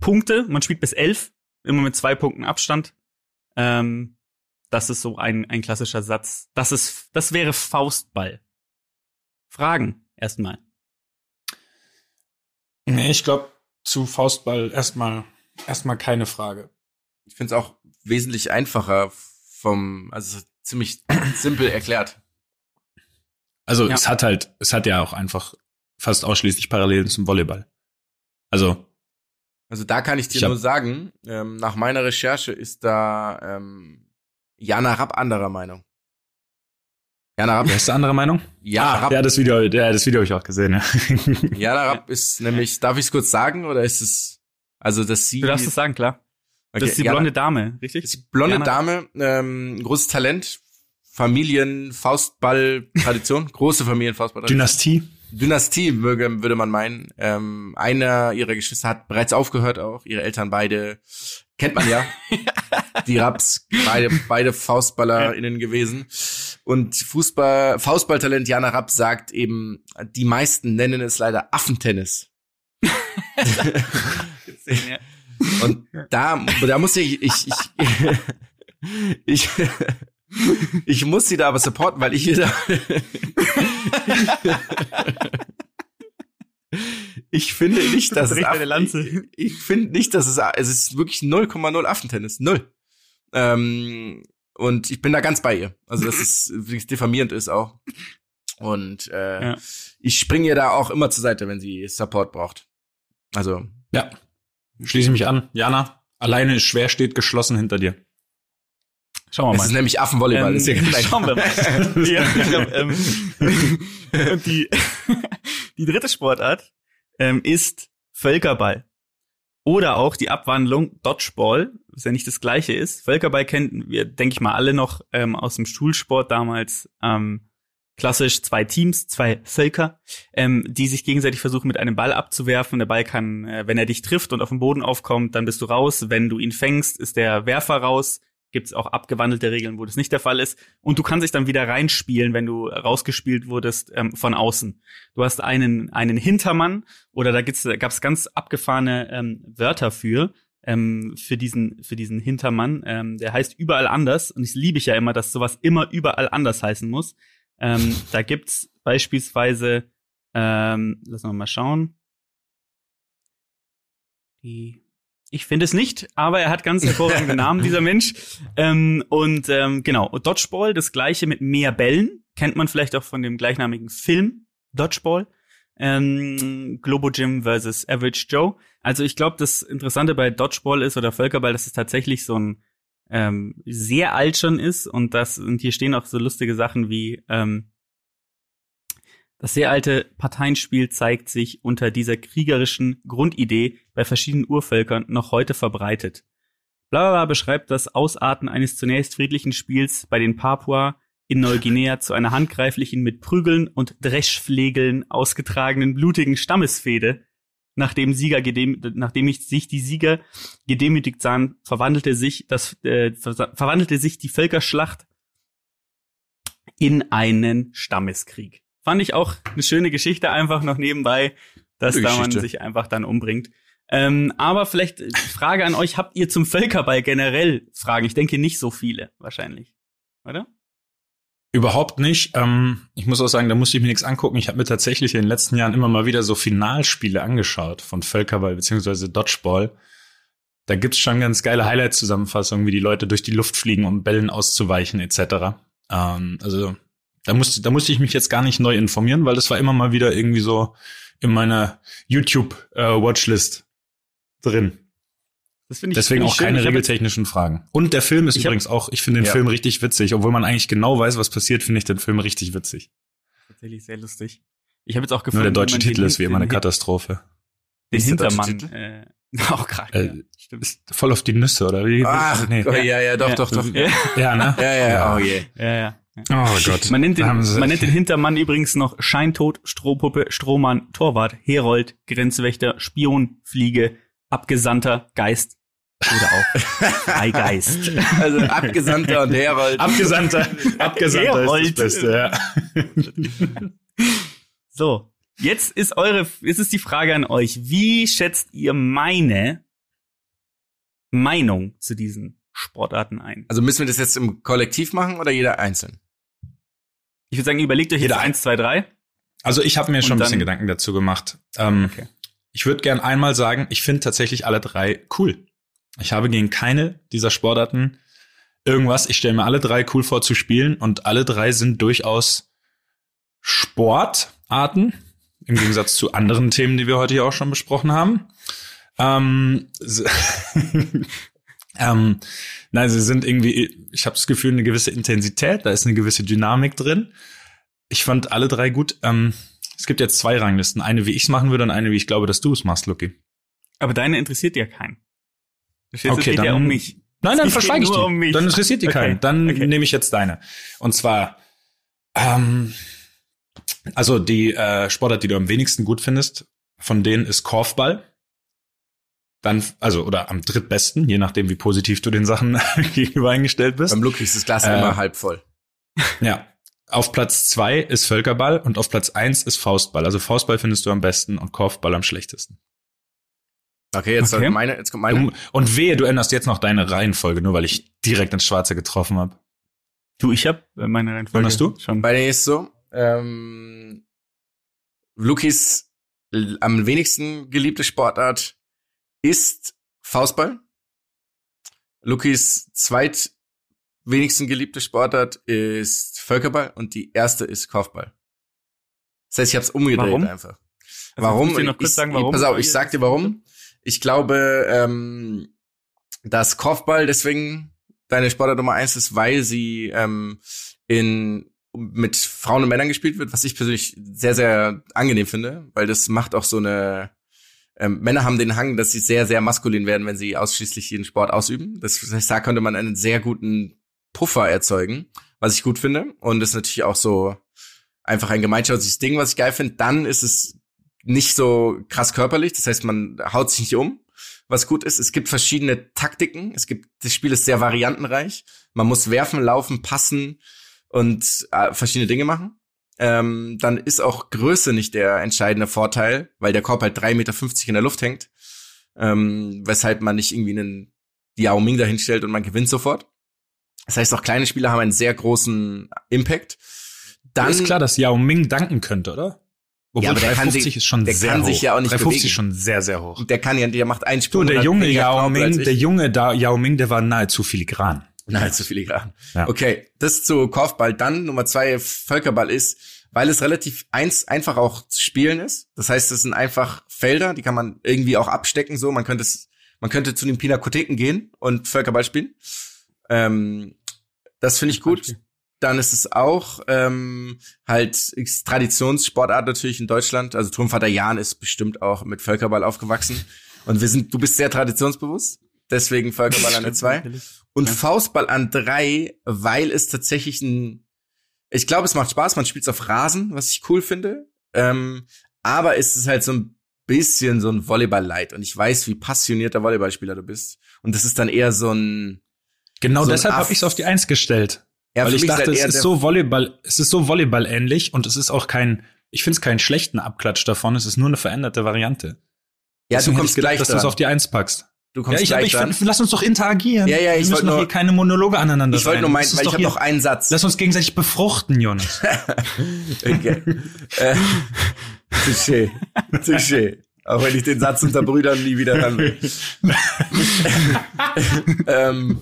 Punkte, man spielt bis elf, immer mit zwei Punkten Abstand. Ähm, das ist so ein, ein klassischer Satz. Das ist, das wäre Faustball. Fragen erstmal. Nee, ich glaube, zu Faustball erstmal erstmal keine Frage. Ich finde es auch wesentlich einfacher vom, also ziemlich simpel erklärt. Also Ja. es hat halt, es hat ja auch einfach fast ausschließlich Parallelen zum Volleyball. Also Also da kann ich dir Ich nur sagen, ähm, nach meiner Recherche ist da ähm, Jana Rapp anderer Meinung. Jana Rapp, ist der andere Meinung? Jana Rapp, Ja, das Video, ja, das Video habe ich auch gesehen. Ja. Jana Rapp ist nämlich, darf ich es kurz sagen oder ist es, also dass sie, Du darfst es sagen, klar. Das Okay, ist die Jana- blonde Dame, richtig? ist die blonde Jana- Dame, ähm, großes Talent, Familien, Faustball, Tradition, große Familien, Faustball. Dynastie. Dynastie möge, würde man meinen. Ähm, einer ihrer Geschwister hat bereits aufgehört auch. Ihre Eltern beide kennt man ja. Die Raps, beide, beide FaustballerInnen gewesen. Und Fußball, Faustballtalent Jana Rapp sagt eben, die meisten nennen es leider Affentennis. Und da, da muss ich, ich, ich, ich, ich muss sie da aber supporten, weil ich hier da, ich finde nicht, dass es, Bricht Aff- eine Lanze. ich, ich finde nicht, dass es, es ist wirklich 0,0 Affentennis, null. Ähm, und ich bin da ganz bei ihr. Also, dass es wirklich diffamierend ist auch. Und äh, Ja. ich springe ihr da auch immer zur Seite, wenn sie Support braucht. Also, Ja. Schließe mich an. Jana, alleine ist schwer, steht geschlossen hinter dir. Schauen wir es mal. ist nämlich Affenvolleyball. Ähm, ist ja gleich. schauen wir mal. ja, ich glaub, ähm, und die, die dritte Sportart ähm, ist Völkerball. Oder auch die Abwandlung Dodgeball, was ja nicht das gleiche ist. Völkerball kennen wir, denke ich mal, alle noch ähm, aus dem Schulsport damals. Ähm, klassisch zwei Teams, zwei Völker, ähm, die sich gegenseitig versuchen, mit einem Ball abzuwerfen. Der Ball kann, äh, wenn er dich trifft und auf dem Boden aufkommt, dann bist du raus. Wenn du ihn fängst, ist der Werfer raus. Gibt es auch abgewandelte Regeln, wo das nicht der Fall ist. Und du kannst dich dann wieder reinspielen, wenn du rausgespielt wurdest ähm, von außen. Du hast einen, einen Hintermann oder da gab es ganz abgefahrene ähm, Wörter für, ähm, für diesen, für diesen Hintermann. Ähm, der heißt überall anders. Und ich liebe ich ja immer, dass sowas immer überall anders heißen muss. Ähm, da gibt's beispielsweise, ähm, lass mal mal schauen. Die ich finde es nicht, aber er hat ganz hervorragende Namen, dieser Mensch. Ähm, und ähm, genau, Dodgeball, das gleiche mit mehr Bällen. Kennt man vielleicht auch von dem gleichnamigen Film Dodgeball. Ähm, Globo Gym versus Average Joe. Also ich glaube, das Interessante bei Dodgeball ist oder Völkerball, dass es tatsächlich so ein ähm, sehr alt schon ist und das und hier stehen auch so lustige Sachen wie ähm, das sehr alte Parteienspiel zeigt sich unter dieser kriegerischen Grundidee bei verschiedenen Urvölkern noch heute verbreitet. Blablabla beschreibt das Ausarten eines zunächst friedlichen Spiels bei den Papua in Neuguinea zu einer handgreiflichen mit Prügeln und Dreschflegeln ausgetragenen blutigen Stammesfehde. Nachdem Sieger nachdem ich sich die Sieger gedemütigt sahen, verwandelte sich das äh, verwandelte sich die Völkerschlacht in einen Stammeskrieg. Fand ich auch eine schöne Geschichte einfach noch nebenbei, dass da man sich einfach dann umbringt. Ähm, aber vielleicht Frage an euch, habt ihr zum Völkerball generell Fragen? Ich denke nicht so viele, wahrscheinlich. Oder? Überhaupt nicht. Ähm, ich muss auch sagen, da musste ich mir nichts angucken. Ich habe mir tatsächlich in den letzten Jahren immer mal wieder so Finalspiele angeschaut von Völkerball beziehungsweise Dodgeball. Da gibt's schon ganz geile Highlight-Zusammenfassungen, wie die Leute durch die Luft fliegen, um Bällen auszuweichen etc. Ähm, also da musste, da musste ich mich jetzt gar nicht neu informieren, weil das war immer mal wieder irgendwie so in meiner YouTube-Watchlist äh, drin. Das ich, Deswegen auch keine regeltechnischen Fragen. Und der Film ist übrigens auch, ich finde den ja. Film richtig witzig. Obwohl man eigentlich genau weiß, was passiert, finde ich den Film richtig witzig. Tatsächlich sehr lustig. Ich habe jetzt auch gefunden. Nur der deutsche Titel ist wie immer eine Katastrophe. Den Hintermann. Äh, auch gerade. Äh, ja, stimmt. Ist voll auf die Nüsse, oder wie? Ach, nee. ja, ja, ja, doch, ja. doch, doch. Ja, ne? Ja, ja, ja. oh je. Ja, ja. Oh Gott. Man nennt, den, man nennt den Hintermann übrigens noch Scheintod, Strohpuppe, Strohmann, Torwart, Herold, Grenzwächter, Spion, Fliege, Abgesandter, Geist oder auch Freigeist. Also Abgesandter und Herold. Abgesandter, Abgesandter Herold. ist das Beste, ja. So, jetzt ist eure, jetzt ist die Frage an euch. Wie schätzt ihr meine Meinung zu diesen Sportarten ein? Also müssen wir das jetzt im Kollektiv machen oder jeder einzeln? Ich würde sagen, überlegt euch jeder eins, zwei, drei. Also ich habe mir schon ein bisschen Gedanken dazu gemacht. Ähm, okay. Ich würde gern einmal sagen, ich finde tatsächlich alle drei cool. Ich habe gegen keine dieser Sportarten irgendwas. Ich stelle mir alle drei cool vor zu spielen und alle drei sind durchaus Sportarten im Gegensatz zu anderen Themen, die wir heute hier auch schon besprochen haben. Ähm, ähm, nein, sie sind irgendwie, ich habe das Gefühl, eine gewisse Intensität, da ist eine gewisse Dynamik drin. Ich fand alle drei gut. Ähm, es gibt jetzt zwei Ranglisten. Eine, wie ich es machen würde und eine, wie ich glaube, dass du es machst, Lucky. Aber deine interessiert ja keinen. Das okay, geht dann, ja um mich. Nein, dann verschweige ich die. Um dann interessiert die okay. keinen. Dann okay. nehme ich jetzt deine. Und zwar, ähm, also die äh, Sportart, die du am wenigsten gut findest, von denen ist Korfball dann, also, oder am drittbesten, je nachdem, wie positiv du den Sachen gegenüber eingestellt bist. Beim Lucky ist das Glas äh, immer halb voll. Ja. Auf Platz zwei ist Völkerball und auf Platz eins ist Faustball. Also Faustball findest du am besten und Korfball am schlechtesten. Okay, jetzt, okay. Meine, jetzt kommt meine. Und wehe, du änderst jetzt noch deine Reihenfolge, nur weil ich direkt ins Schwarze getroffen habe. Du, ich habe meine Reihenfolge. hast du? Schon. Bei dir ist so, ähm, Lukis am wenigsten geliebte Sportart ist Faustball. Lukis zweitwenigsten geliebte Sportart ist Völkerball und die erste ist Korfball. Das heißt, ich habe es umgedreht warum? einfach. Also warum? Ich, noch kurz sagen, warum? Pass auf, ich sag dir warum. Ich glaube, ähm, dass Korfball deswegen deine Sportart Nummer eins ist, weil sie ähm, in mit Frauen und Männern gespielt wird, was ich persönlich sehr, sehr angenehm finde, weil das macht auch so eine ähm, Männer haben den Hang, dass sie sehr, sehr maskulin werden, wenn sie ausschließlich den Sport ausüben. Das heißt, da könnte man einen sehr guten Puffer erzeugen, was ich gut finde. Und das ist natürlich auch so einfach ein gemeinschaftliches Ding, was ich geil finde. Dann ist es nicht so krass körperlich, das heißt, man haut sich nicht um. was gut ist. Es gibt verschiedene Taktiken. Es gibt, das Spiel ist sehr variantenreich. Man muss werfen, laufen, passen und äh, verschiedene Dinge machen. Ähm, dann ist auch Größe nicht der entscheidende Vorteil, weil der Korb halt 3,50 Meter in der Luft hängt. Ähm, weshalb man nicht irgendwie einen Yao Ming dahinstellt und man gewinnt sofort. Das heißt, auch kleine Spieler haben einen sehr großen Impact. Dann ist klar, dass Yao Ming danken könnte, oder? Obwohl ja, aber 350 sich, ist schon der sehr kann hoch. sich ja auch nicht 350 bewegen. ist schon sehr, sehr hoch. Der kann ja, der macht einen Du, Sprung. und der junge Yao Ming, der junge da, Yao Ming, der war nahezu filigran. Nein, zu filigran. Ja. Okay, das zu Korfball. Dann Nummer zwei, Völkerball ist, weil es relativ eins, einfach auch zu spielen ist. Das heißt, es sind einfach Felder, die kann man irgendwie auch abstecken, so. Man könnte es, man könnte zu den Pinakotheken gehen und Völkerball spielen. Ähm, das finde ich gut. Dann ist es auch ähm, halt Traditionssportart natürlich in Deutschland. Also Turmvater Jan ist bestimmt auch mit Völkerball aufgewachsen. Und wir sind, du bist sehr traditionsbewusst. Deswegen Völkerball an der zwei. Und Faustball an drei, weil es tatsächlich ein, ich glaube, es macht Spaß, man spielt auf Rasen, was ich cool finde. Ähm, aber es ist halt so ein bisschen so ein Volleyball-Light. Und ich weiß, wie passionierter Volleyballspieler du bist. Und das ist dann eher so ein, Genau So deshalb habe ich es auf die Eins gestellt. ja, weil ich dachte, halt es ist so Volleyball, es ist so Volleyball ähnlich und es ist auch kein, ich finde es keinen schlechten Abklatsch davon, es ist nur eine veränderte Variante. ja, du Deswegen hätte kommst ich gedacht, gleich dass du es auf die Eins packst. Du Ja, kommst ich, aber gleich ich lass uns doch interagieren. Ja, ja, ich Wir müssen doch hier keine Monologe aneinander Ich wollte nur meinen, weil ich habe noch einen Satz. Lass uns gegenseitig befruchten, Jonas. Okay. äh, Touché. Touché. Auch wenn ich den Satz unter Brüdern nie wieder hören will. ähm,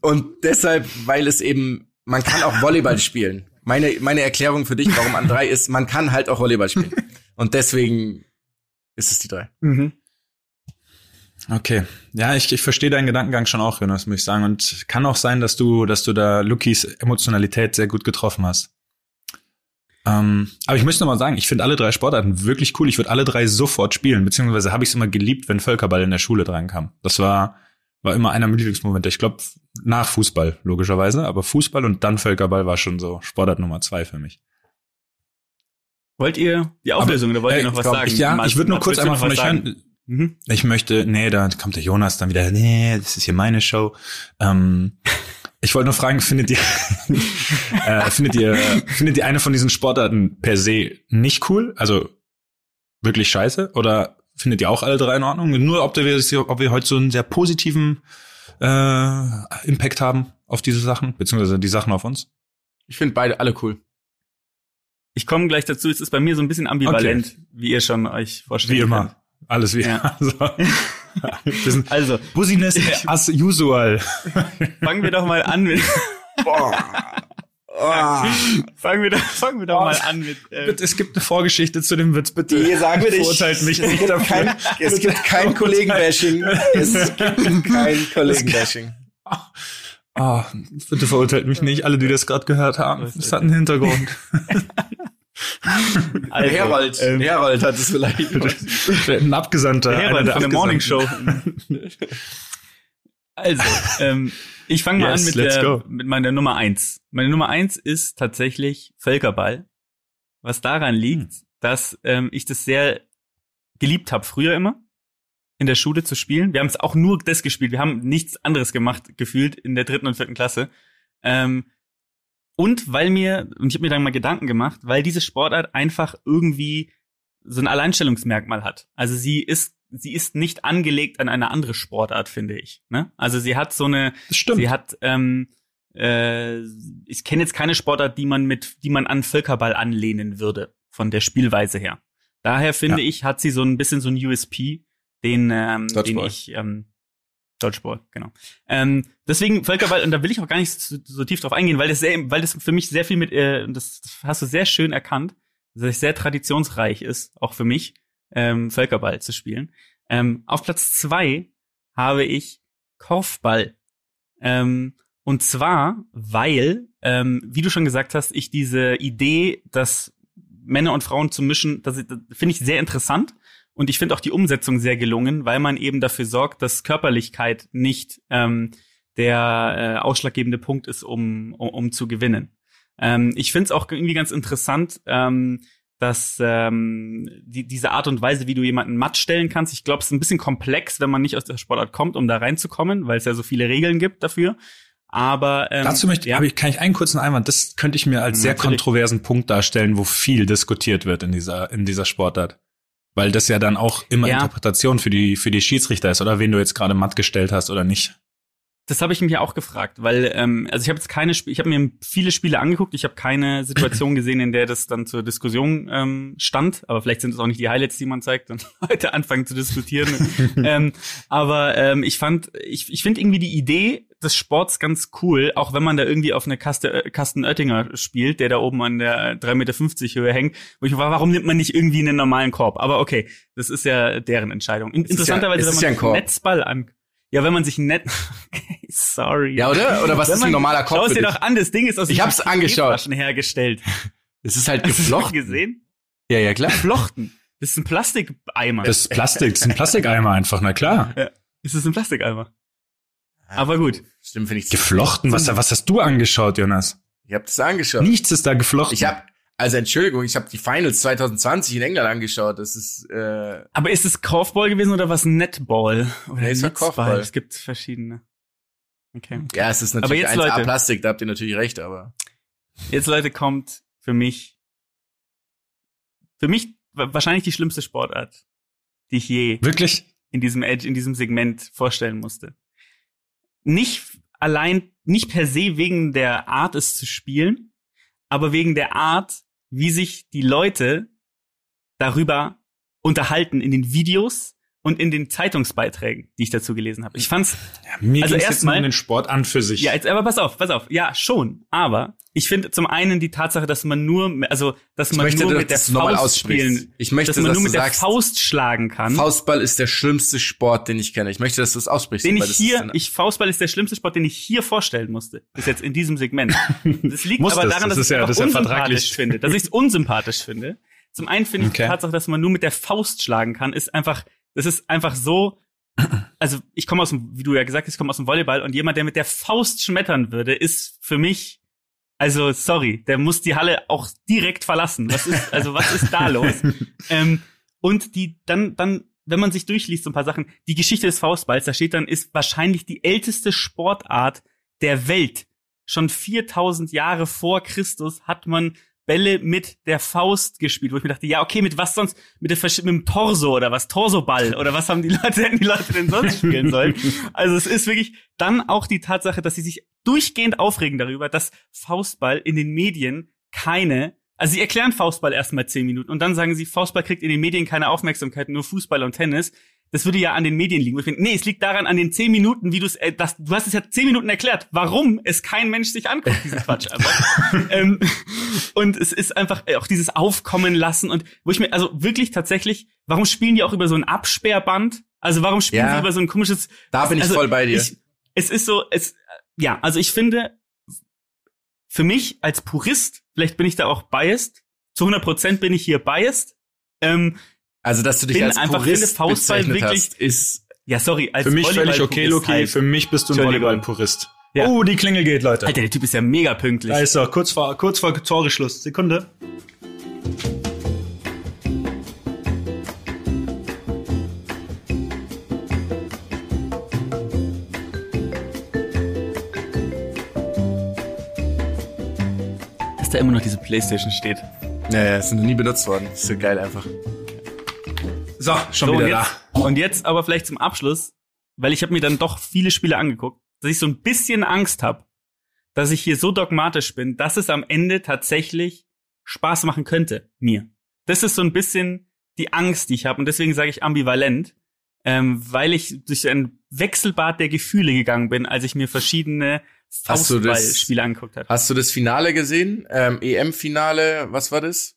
und deshalb, weil es eben, man kann auch Volleyball spielen. Meine, meine Erklärung für dich, warum an drei ist, man kann halt auch Volleyball spielen. Und deswegen ist es die drei. Mhm. Okay. Ja, ich, ich verstehe deinen Gedankengang schon auch, Jonas, muss ich sagen. Und kann auch sein, dass du, dass du da Lukis Emotionalität sehr gut getroffen hast. Ähm, aber ich möchte noch mal sagen, ich finde alle drei Sportarten wirklich cool. Ich würde alle drei sofort spielen, beziehungsweise habe ich es immer geliebt, wenn Völkerball in der Schule dreinkam. Das war, war immer einer meiner Lieblingsmomente. Ich glaube, nach Fußball, logischerweise, aber Fußball und dann Völkerball war schon so Sportart Nummer zwei für mich. Wollt ihr die Auflösung oder wollt ihr noch was glaub sagen? Ich, ja, Mats- ich würde nur kurz einmal von euch sagen? hören. Mhm. Ich möchte, nee, da kommt der Jonas dann wieder, nee, das ist hier meine Show. Ähm, ich wollte nur fragen, findet ihr, äh, findet ihr, findet ihr eine von diesen Sportarten per se nicht cool? Also wirklich scheiße? Oder findet ihr auch alle drei in Ordnung? Nur ob wir, ob wir heute so einen sehr positiven äh, Impact haben auf diese Sachen, beziehungsweise die Sachen auf uns? Ich finde beide alle cool. Ich komme gleich dazu. Es ist bei mir so ein bisschen ambivalent, wie ihr schon euch vorstellen Wie immer. Alles wie. Ja. Also, Also, Business as usual. fangen wir doch mal an mit, Oh. fangen wir doch, fangen wir doch mal an mit, äh, Es gibt eine Vorgeschichte zu dem Witz, bitte. Hier sagen wir nicht. Verurteilt mich es nicht gibt dafür. kein, es gibt kein Kollegenbashing. Es gibt kein Kollegenbashing. Ah, bitte verurteilt mich nicht, alle, die das gerade gehört haben. Das hat einen Hintergrund. Also, Herold, ähm, Herold hat es vielleicht. Ein Abgesandter. Der einer Herold von der Morning Show. Also, ähm, ich fange mal Yes, an mit, der, go. mit meiner Nummer eins. Meine Nummer eins ist tatsächlich Völkerball. Was daran liegt, Hm. dass ähm, ich das sehr geliebt habe, früher immer in der Schule zu spielen. Wir haben es auch nur das gespielt. Wir haben nichts anderes gemacht, gefühlt in der dritten und vierten Klasse. Ähm, und weil mir, und ich habe mir dann mal Gedanken gemacht, weil diese Sportart einfach irgendwie so ein Alleinstellungsmerkmal hat. Also sie ist, sie ist nicht angelegt an eine andere Sportart, finde ich. Ne? Also sie hat so eine, Das stimmt. sie hat, ähm, äh, ich kenne jetzt keine Sportart, die man mit, die man an Völkerball anlehnen würde, von der Spielweise her. Daher finde Ja. ich, hat sie so ein bisschen so ein USP, den, ähm, den ich, ähm, Dodgeball, genau. Ähm, deswegen Völkerball, und da will ich auch gar nicht so, so tief drauf eingehen, weil das sehr, weil das für mich sehr viel mit, äh, das hast du sehr schön erkannt, dass es sehr traditionsreich ist, auch für mich, ähm, Völkerball zu spielen. Ähm, auf Platz zwei habe ich Korfball. Ähm, und zwar, weil, ähm, wie du schon gesagt hast, ich diese Idee, dass Männer und Frauen zu mischen, das, das finde ich sehr interessant. Und ich finde auch die Umsetzung sehr gelungen, weil man eben dafür sorgt, dass Körperlichkeit nicht ähm, der äh, ausschlaggebende Punkt ist, um, um, um zu gewinnen. Ähm, ich finde es auch irgendwie ganz interessant, ähm, dass ähm, die, diese Art und Weise, wie du jemanden matt stellen kannst, ich glaube, es ist ein bisschen komplex, wenn man nicht aus der Sportart kommt, um da reinzukommen, weil es ja so viele Regeln gibt dafür. Aber ähm, Dazu möchte, ja, ich, kann ich einen kurzen Einwand. Das könnte ich mir als sehr Natürlich. kontroversen Punkt darstellen, wo viel diskutiert wird in dieser, in dieser Sportart. Weil das ja dann auch immer Ja. Interpretation für die, für die Schiedsrichter ist, oder wen du jetzt gerade matt gestellt hast oder nicht. Das habe ich mich auch gefragt, weil ähm, also ich habe jetzt keine, Sp ich habe mir viele Spiele angeguckt, ich habe keine Situation gesehen, in der das dann zur Diskussion ähm, stand, aber vielleicht sind es auch nicht die Highlights, die man zeigt und heute anfangen zu diskutieren. ähm, aber ähm, ich fand, ich, ich finde irgendwie die Idee des Sports ganz cool, auch wenn man da irgendwie auf eine Kaste, äh, Kasten Oettinger spielt, der da oben an der 3,50 Meter Höhe hängt, wo ich war, warum nimmt man nicht irgendwie einen normalen Korb? Aber okay, das ist ja deren Entscheidung. Ja- interessanterweise, es wenn ist man ja Netzball an ja, wenn man sich net, okay, sorry. Ja, oder? Oder was Wenn ist ein normaler Korb Schau es dir doch an, das Ding ist aus Ich hab's angeschaut. Flaschen hergestellt. Es ist halt Hast du geflochten. gesehen? Ja, ja, klar. Geflochten. Das ist ein Plastikeimer. Das ist Plastik, das ist ein Plastikeimer einfach, na klar. das ist ein Plastikeimer. Aber gut. Stimmt, finde ich. Geflochten, was, was hast du angeschaut, Jonas? Ich habe das angeschaut. Nichts ist da geflochten. Ich habe, also Entschuldigung, ich habe die Finals 2020 in England angeschaut. Das ist, äh, Aber ist es Korfball gewesen oder was Netball? Oder Nee, es war? Korfball. Es gibt verschiedene. Okay. ja, es ist natürlich jetzt, 1A Leute. Plastik, da habt ihr natürlich recht, aber. Jetzt, Leute, kommt für mich, für mich wa- wahrscheinlich die schlimmste Sportart, die ich je Wirklich? in diesem Edge, in diesem Segment vorstellen musste. Nicht allein, nicht per se wegen der Art, es zu spielen, aber wegen der Art, wie sich die Leute darüber unterhalten in den Videos und in den Zeitungsbeiträgen, die ich dazu gelesen habe. Ich fand's Ja, mir Also erstmal- um den Sport an für sich. ja, jetzt, aber pass auf, pass auf. Ja, schon. Aber ich finde zum einen die Tatsache, dass man nur, also, dass Ich man möchte, nur mit der Faust spielen, Ich möchte, dass man dass nur mit der sagst, Faust schlagen kann. Faustball ist der schlimmste Sport, den ich kenne. Ich möchte, dass du es aussprichst. den ich das hier, ich Faustball ist der schlimmste Sport, den ich hier vorstellen musste, bis jetzt in diesem Segment. Das liegt aber das, daran, das dass ich ja- es das ja vertraglich. unsympathisch finde, dass ich es unsympathisch finde. Zum einen finde ich die Okay. Tatsache, dass man nur mit der Faust schlagen kann, ist einfach, das ist einfach so, also ich komme aus dem, wie du ja gesagt hast, ich komme aus dem Volleyball und jemand, der mit der Faust schmettern würde, ist für mich, also sorry, der muss die Halle auch direkt verlassen. Was ist, also was ist da los? ähm, und die dann, dann, wenn man sich durchliest, so ein paar Sachen, die Geschichte des Faustballs, da steht dann, ist wahrscheinlich die älteste Sportart der Welt. Schon 4000 Jahre vor Christus hat man Bälle mit der Faust gespielt, wo ich mir dachte, ja, okay, mit was sonst? Mit, der, mit dem Torso oder was? Torsoball oder was haben die Leute, die Leute denn sonst spielen sollen? Also es ist wirklich dann auch die Tatsache, dass sie sich durchgehend aufregen darüber, dass Faustball in den Medien keine also sie erklären Faustball erstmal zehn Minuten und dann sagen sie, Faustball kriegt in den Medien keine Aufmerksamkeit, nur Fußball und Tennis. Das würde ja an den Medien liegen. Finde, nee, es liegt daran an den zehn Minuten, wie du es, äh, das, du hast es ja zehn Minuten erklärt, warum es kein Mensch sich anguckt, diesen Quatsch einfach. ähm, und es ist einfach äh, auch dieses Aufkommen lassen und wo ich mir, also wirklich tatsächlich, warum spielen die auch über so ein Absperrband? Also warum spielen Ja. sie über so ein komisches Da bin ich also voll bei dir. Ich, es ist so, es, ja, also ich finde, für mich als Purist, vielleicht bin ich da auch biased, zu 100 Prozent bin ich hier biased. Ähm, also, dass du dich bin als einfach Purist finde, Faustball bezeichnet wirklich- hast, ist, ja, sorry, als Für mich völlig okay, Loki. halt. Für mich bist du ein. Volleyball-Purist. Ja. Oh, die Klingel geht, Leute. Alter, der Typ ist ja mega pünktlich. Da ist er, kurz vor, kurz vor Toreschluss. Sekunde. Dass da immer noch diese Playstation steht. naja, ist noch nie benutzt worden. Ist so geil einfach. So, schon So, und wieder jetzt, und jetzt aber vielleicht zum Abschluss, weil ich habe mir dann doch viele Spiele angeguckt, dass ich so ein bisschen Angst habe, dass ich hier so dogmatisch bin, dass es am Ende tatsächlich Spaß machen könnte, mir. Das ist so ein bisschen die Angst, die ich habe. Und deswegen sage ich ambivalent, ähm, weil ich durch ein Wechselbad der Gefühle gegangen bin, als ich mir verschiedene Faustballspiele angeguckt habe. Hast du das Finale gesehen? Ähm, EM-Finale, was war das?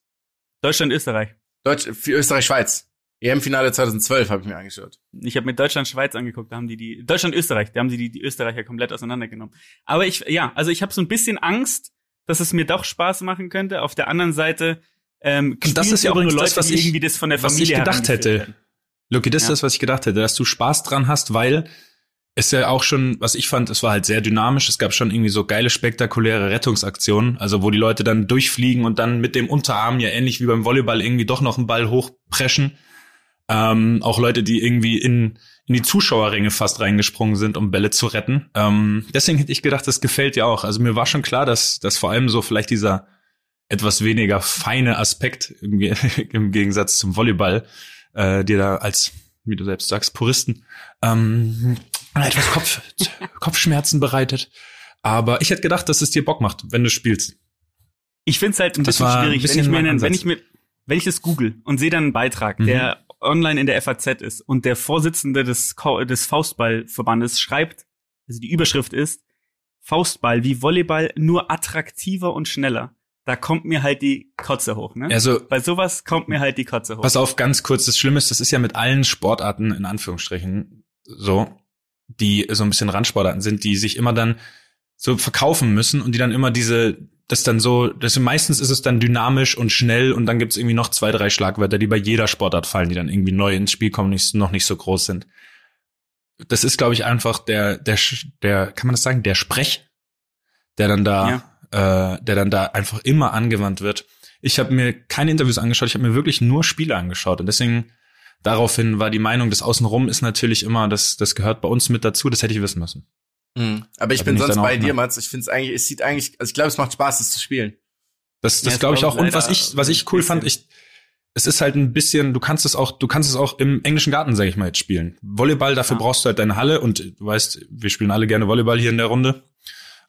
Deutschland, Österreich. Deutsch, Österreich-Schweiz. EM-Finale 2012 habe ich mir angeschaut. Ich habe mir Deutschland Schweiz angeguckt, da haben die die Deutschland Österreich, da haben sie die, die Österreicher komplett auseinandergenommen. Aber ich ja, also ich habe so ein bisschen Angst, dass es mir doch Spaß machen könnte. Auf der anderen Seite ähm, Und das ist auch übrigens nur das, Leute, was ich- irgendwie das von der was Familie ich gedacht hätte. werden. Loki, das ist Ja. das, was ich gedacht hätte, dass du Spaß dran hast, weil ist ja auch schon, was ich fand, es war halt sehr dynamisch. Es gab schon irgendwie so geile, spektakuläre Rettungsaktionen, also wo die Leute dann durchfliegen und dann mit dem Unterarm ja ähnlich wie beim Volleyball irgendwie doch noch einen Ball hochpreschen. Ähm, auch Leute, die irgendwie in, in die Zuschauerringe fast reingesprungen sind, um Bälle zu retten. Ähm, deswegen hätte ich gedacht, das gefällt dir auch. Also mir war schon klar, dass, dass vor allem so vielleicht dieser etwas weniger feine Aspekt im, im Gegensatz zum Volleyball, äh, dir da als, wie du selbst sagst, Puristen ähm, etwas Kopf, Kopfschmerzen bereitet. Aber ich hätte gedacht, dass es dir Bock macht, wenn du spielst. Ich find's halt ein Das bisschen war ein schwierig, bisschen wenn ich mir, einen, wenn ich mir, wenn ich es google und sehe dann einen Beitrag, Mhm. der online in der FAZ ist und der Vorsitzende des, des Faustballverbandes schreibt, also die Überschrift ist, Faustball wie Volleyball nur attraktiver und schneller. Da kommt mir halt die Kotze hoch, ne? Also Bei sowas kommt mir halt die Kotze hoch. Pass auf, ganz kurz, das Schlimme ist, das ist ja mit allen Sportarten in Anführungsstrichen so, die so ein bisschen Randsportarten sind, die sich immer dann so verkaufen müssen und die dann immer diese, das dann so, das meistens ist es dann dynamisch und schnell und dann gibt's irgendwie noch zwei, drei Schlagwörter, die bei jeder Sportart fallen, die dann irgendwie neu ins Spiel kommen, nicht, noch nicht so groß sind. Das ist, glaube ich, einfach der, der, der, kann man das sagen, der Sprech, der dann da, äh, der dann da einfach immer angewandt wird. Ich habe mir keine Interviews angeschaut, ich habe mir wirklich nur Spiele angeschaut und deswegen daraufhin war die Meinung, das Außenrum ist natürlich immer, das, das gehört bei uns mit dazu, das hätte ich wissen müssen. Mhm. Aber ich Da bin bin ich sonst bei dir, ne? Mats. Ich finde es eigentlich, es sieht eigentlich, also ich glaube, es macht Spaß, es zu spielen. Das, Ja, das das glaube ich auch. Und was ich, was ich cool fand, ich, es ist halt ein bisschen, du kannst es auch, du kannst es auch im englischen Garten, sage ich mal, jetzt spielen. Volleyball, dafür Ja. brauchst du halt deine Halle und du weißt, wir spielen alle gerne Volleyball hier in der Runde.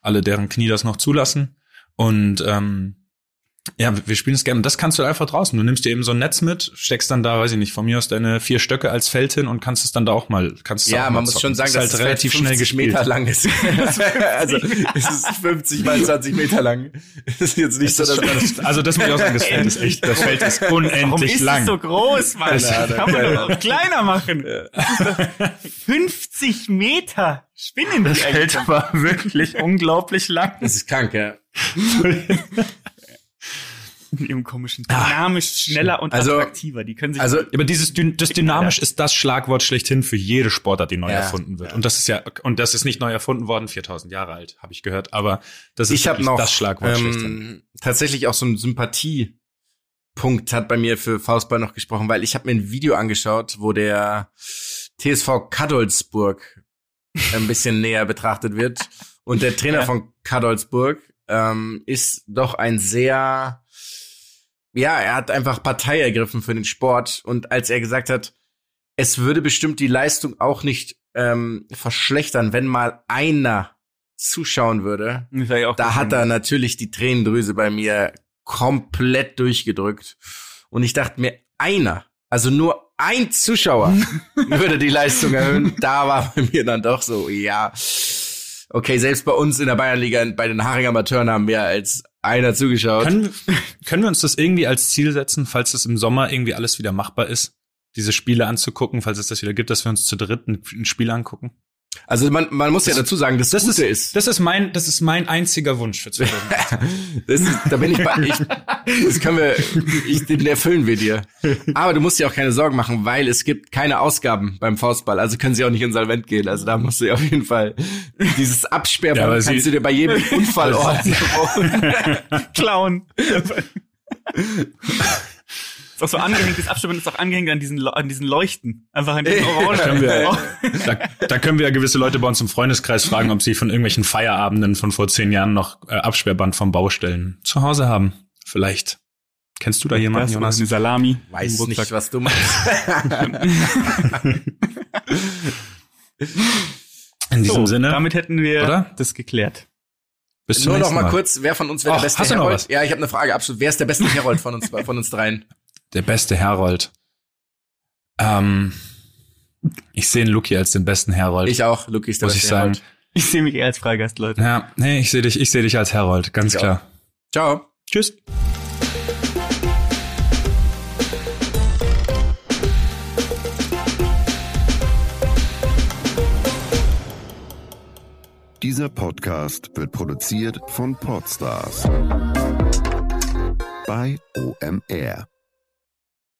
Alle, deren Knie das noch zulassen. Und ähm, ja, wir spielen es gerne. Das kannst du halt einfach draußen. Du nimmst dir eben so ein Netz mit, steckst dann da, weiß ich nicht, von mir aus deine vier Stöcke als Feld hin und kannst es dann da auch mal, kannst es Ja, auch mal man muss zocken. schon sagen, ist dass halt das relativ Feld schnell 50 gespielt. Meter lang ist. also es ist 50 mal 20 Meter lang. Es ist jetzt nicht so, Das dass ist schon- also das muss ich auch sagen, das Feld ist echt, das Feld ist Warum unendlich ist lang. es so groß, Mann? Ahnung. Kann man doch auch kleiner machen. 50 Meter. Spinnen die Das? Feld war wirklich unglaublich lang. das ist krank, ja. mit ihrem komischen dynamisch, schneller und Also- attraktiver. Die können sich Also Aber dieses das dynamisch ist das Schlagwort schlechthin für jede Sportart, die neu Ja, erfunden wird. ja. Und das ist ja und das ist nicht neu erfunden worden, 4000 Jahre alt, habe ich gehört, aber das ist ich habe wirklich noch das Schlagwort schlechthin. ähm, tatsächlich auch so ein Sympathiepunkt hat bei mir für Faustball noch gesprochen, weil ich habe mir ein Video angeschaut, wo der TSV Kadolsburg ein bisschen näher betrachtet wird und der Trainer Ja. von Kadolsburg ähm, ist doch ein sehr ja, er hat einfach Partei ergriffen für den Sport und als er gesagt hat, es würde bestimmt die Leistung auch nicht ähm, verschlechtern, wenn mal einer zuschauen würde, da hat er natürlich die Tränendrüse bei mir komplett durchgedrückt. Und ich dachte mir, einer, also nur ein Zuschauer würde die Leistung erhöhen. Da war bei mir dann doch so, ja. Okay, selbst bei uns in der Bayernliga, bei den Haring Amateuren haben mehr als einer zugeschaut. Können, können wir uns das irgendwie als Ziel setzen, falls es im Sommer irgendwie alles wieder machbar ist, diese Spiele anzugucken, falls es das wieder gibt, dass wir uns zu dritt ein Spiel angucken? Also man, man muss ja dazu sagen, das, Das ist, Gute ist, das ist mein, das ist mein einziger Wunsch für 2018. das ist, da bin ich bei, ich, das können wir, ich, den erfüllen wir dir. Aber du musst dir auch keine Sorgen machen, weil es gibt keine Ausgaben beim Faustball, also können sie auch nicht insolvent gehen. Also da musst du auf jeden Fall dieses Ja, Absperrband aber kannst sie- du dir bei jedem Unfallort Clown. ist auch so angehängt, das Abstimmen ist auch angehängt an diesen, an diesen Leuchten. Einfach an diesen Können wir- Orangen. Da, da können wir ja gewisse Leute bei uns im Freundeskreis fragen, ob sie von irgendwelchen Feierabenden von vor zehn Jahren noch äh, Absperrband vom Baustellen zu Hause haben. Vielleicht. Kennst du da jemanden, Das Jonas? eine Salami. Weiß nicht, Rucksack. was du meinst. In diesem so, Sinne. Damit hätten wir Oder? das geklärt. bis zum Nur noch nächsten mal kurz, wer von uns wäre der beste hast du noch Herold? was? Ja, ich habe eine Frage, absolut. Wer ist der beste Herold von uns, von uns dreien? Der beste Herold. Ähm, ich sehe Luki als den besten Herold. Ich auch, Luki ist der muss ich beste sagen. Herold. Ich sehe mich eher als Freigast, Leute. Ja, nee, ich sehe dich, ich sehe dich als Herold, ganz Ich auch. klar. Ciao. Tschüss. Dieser Podcast wird produziert von Podstars bei OMR.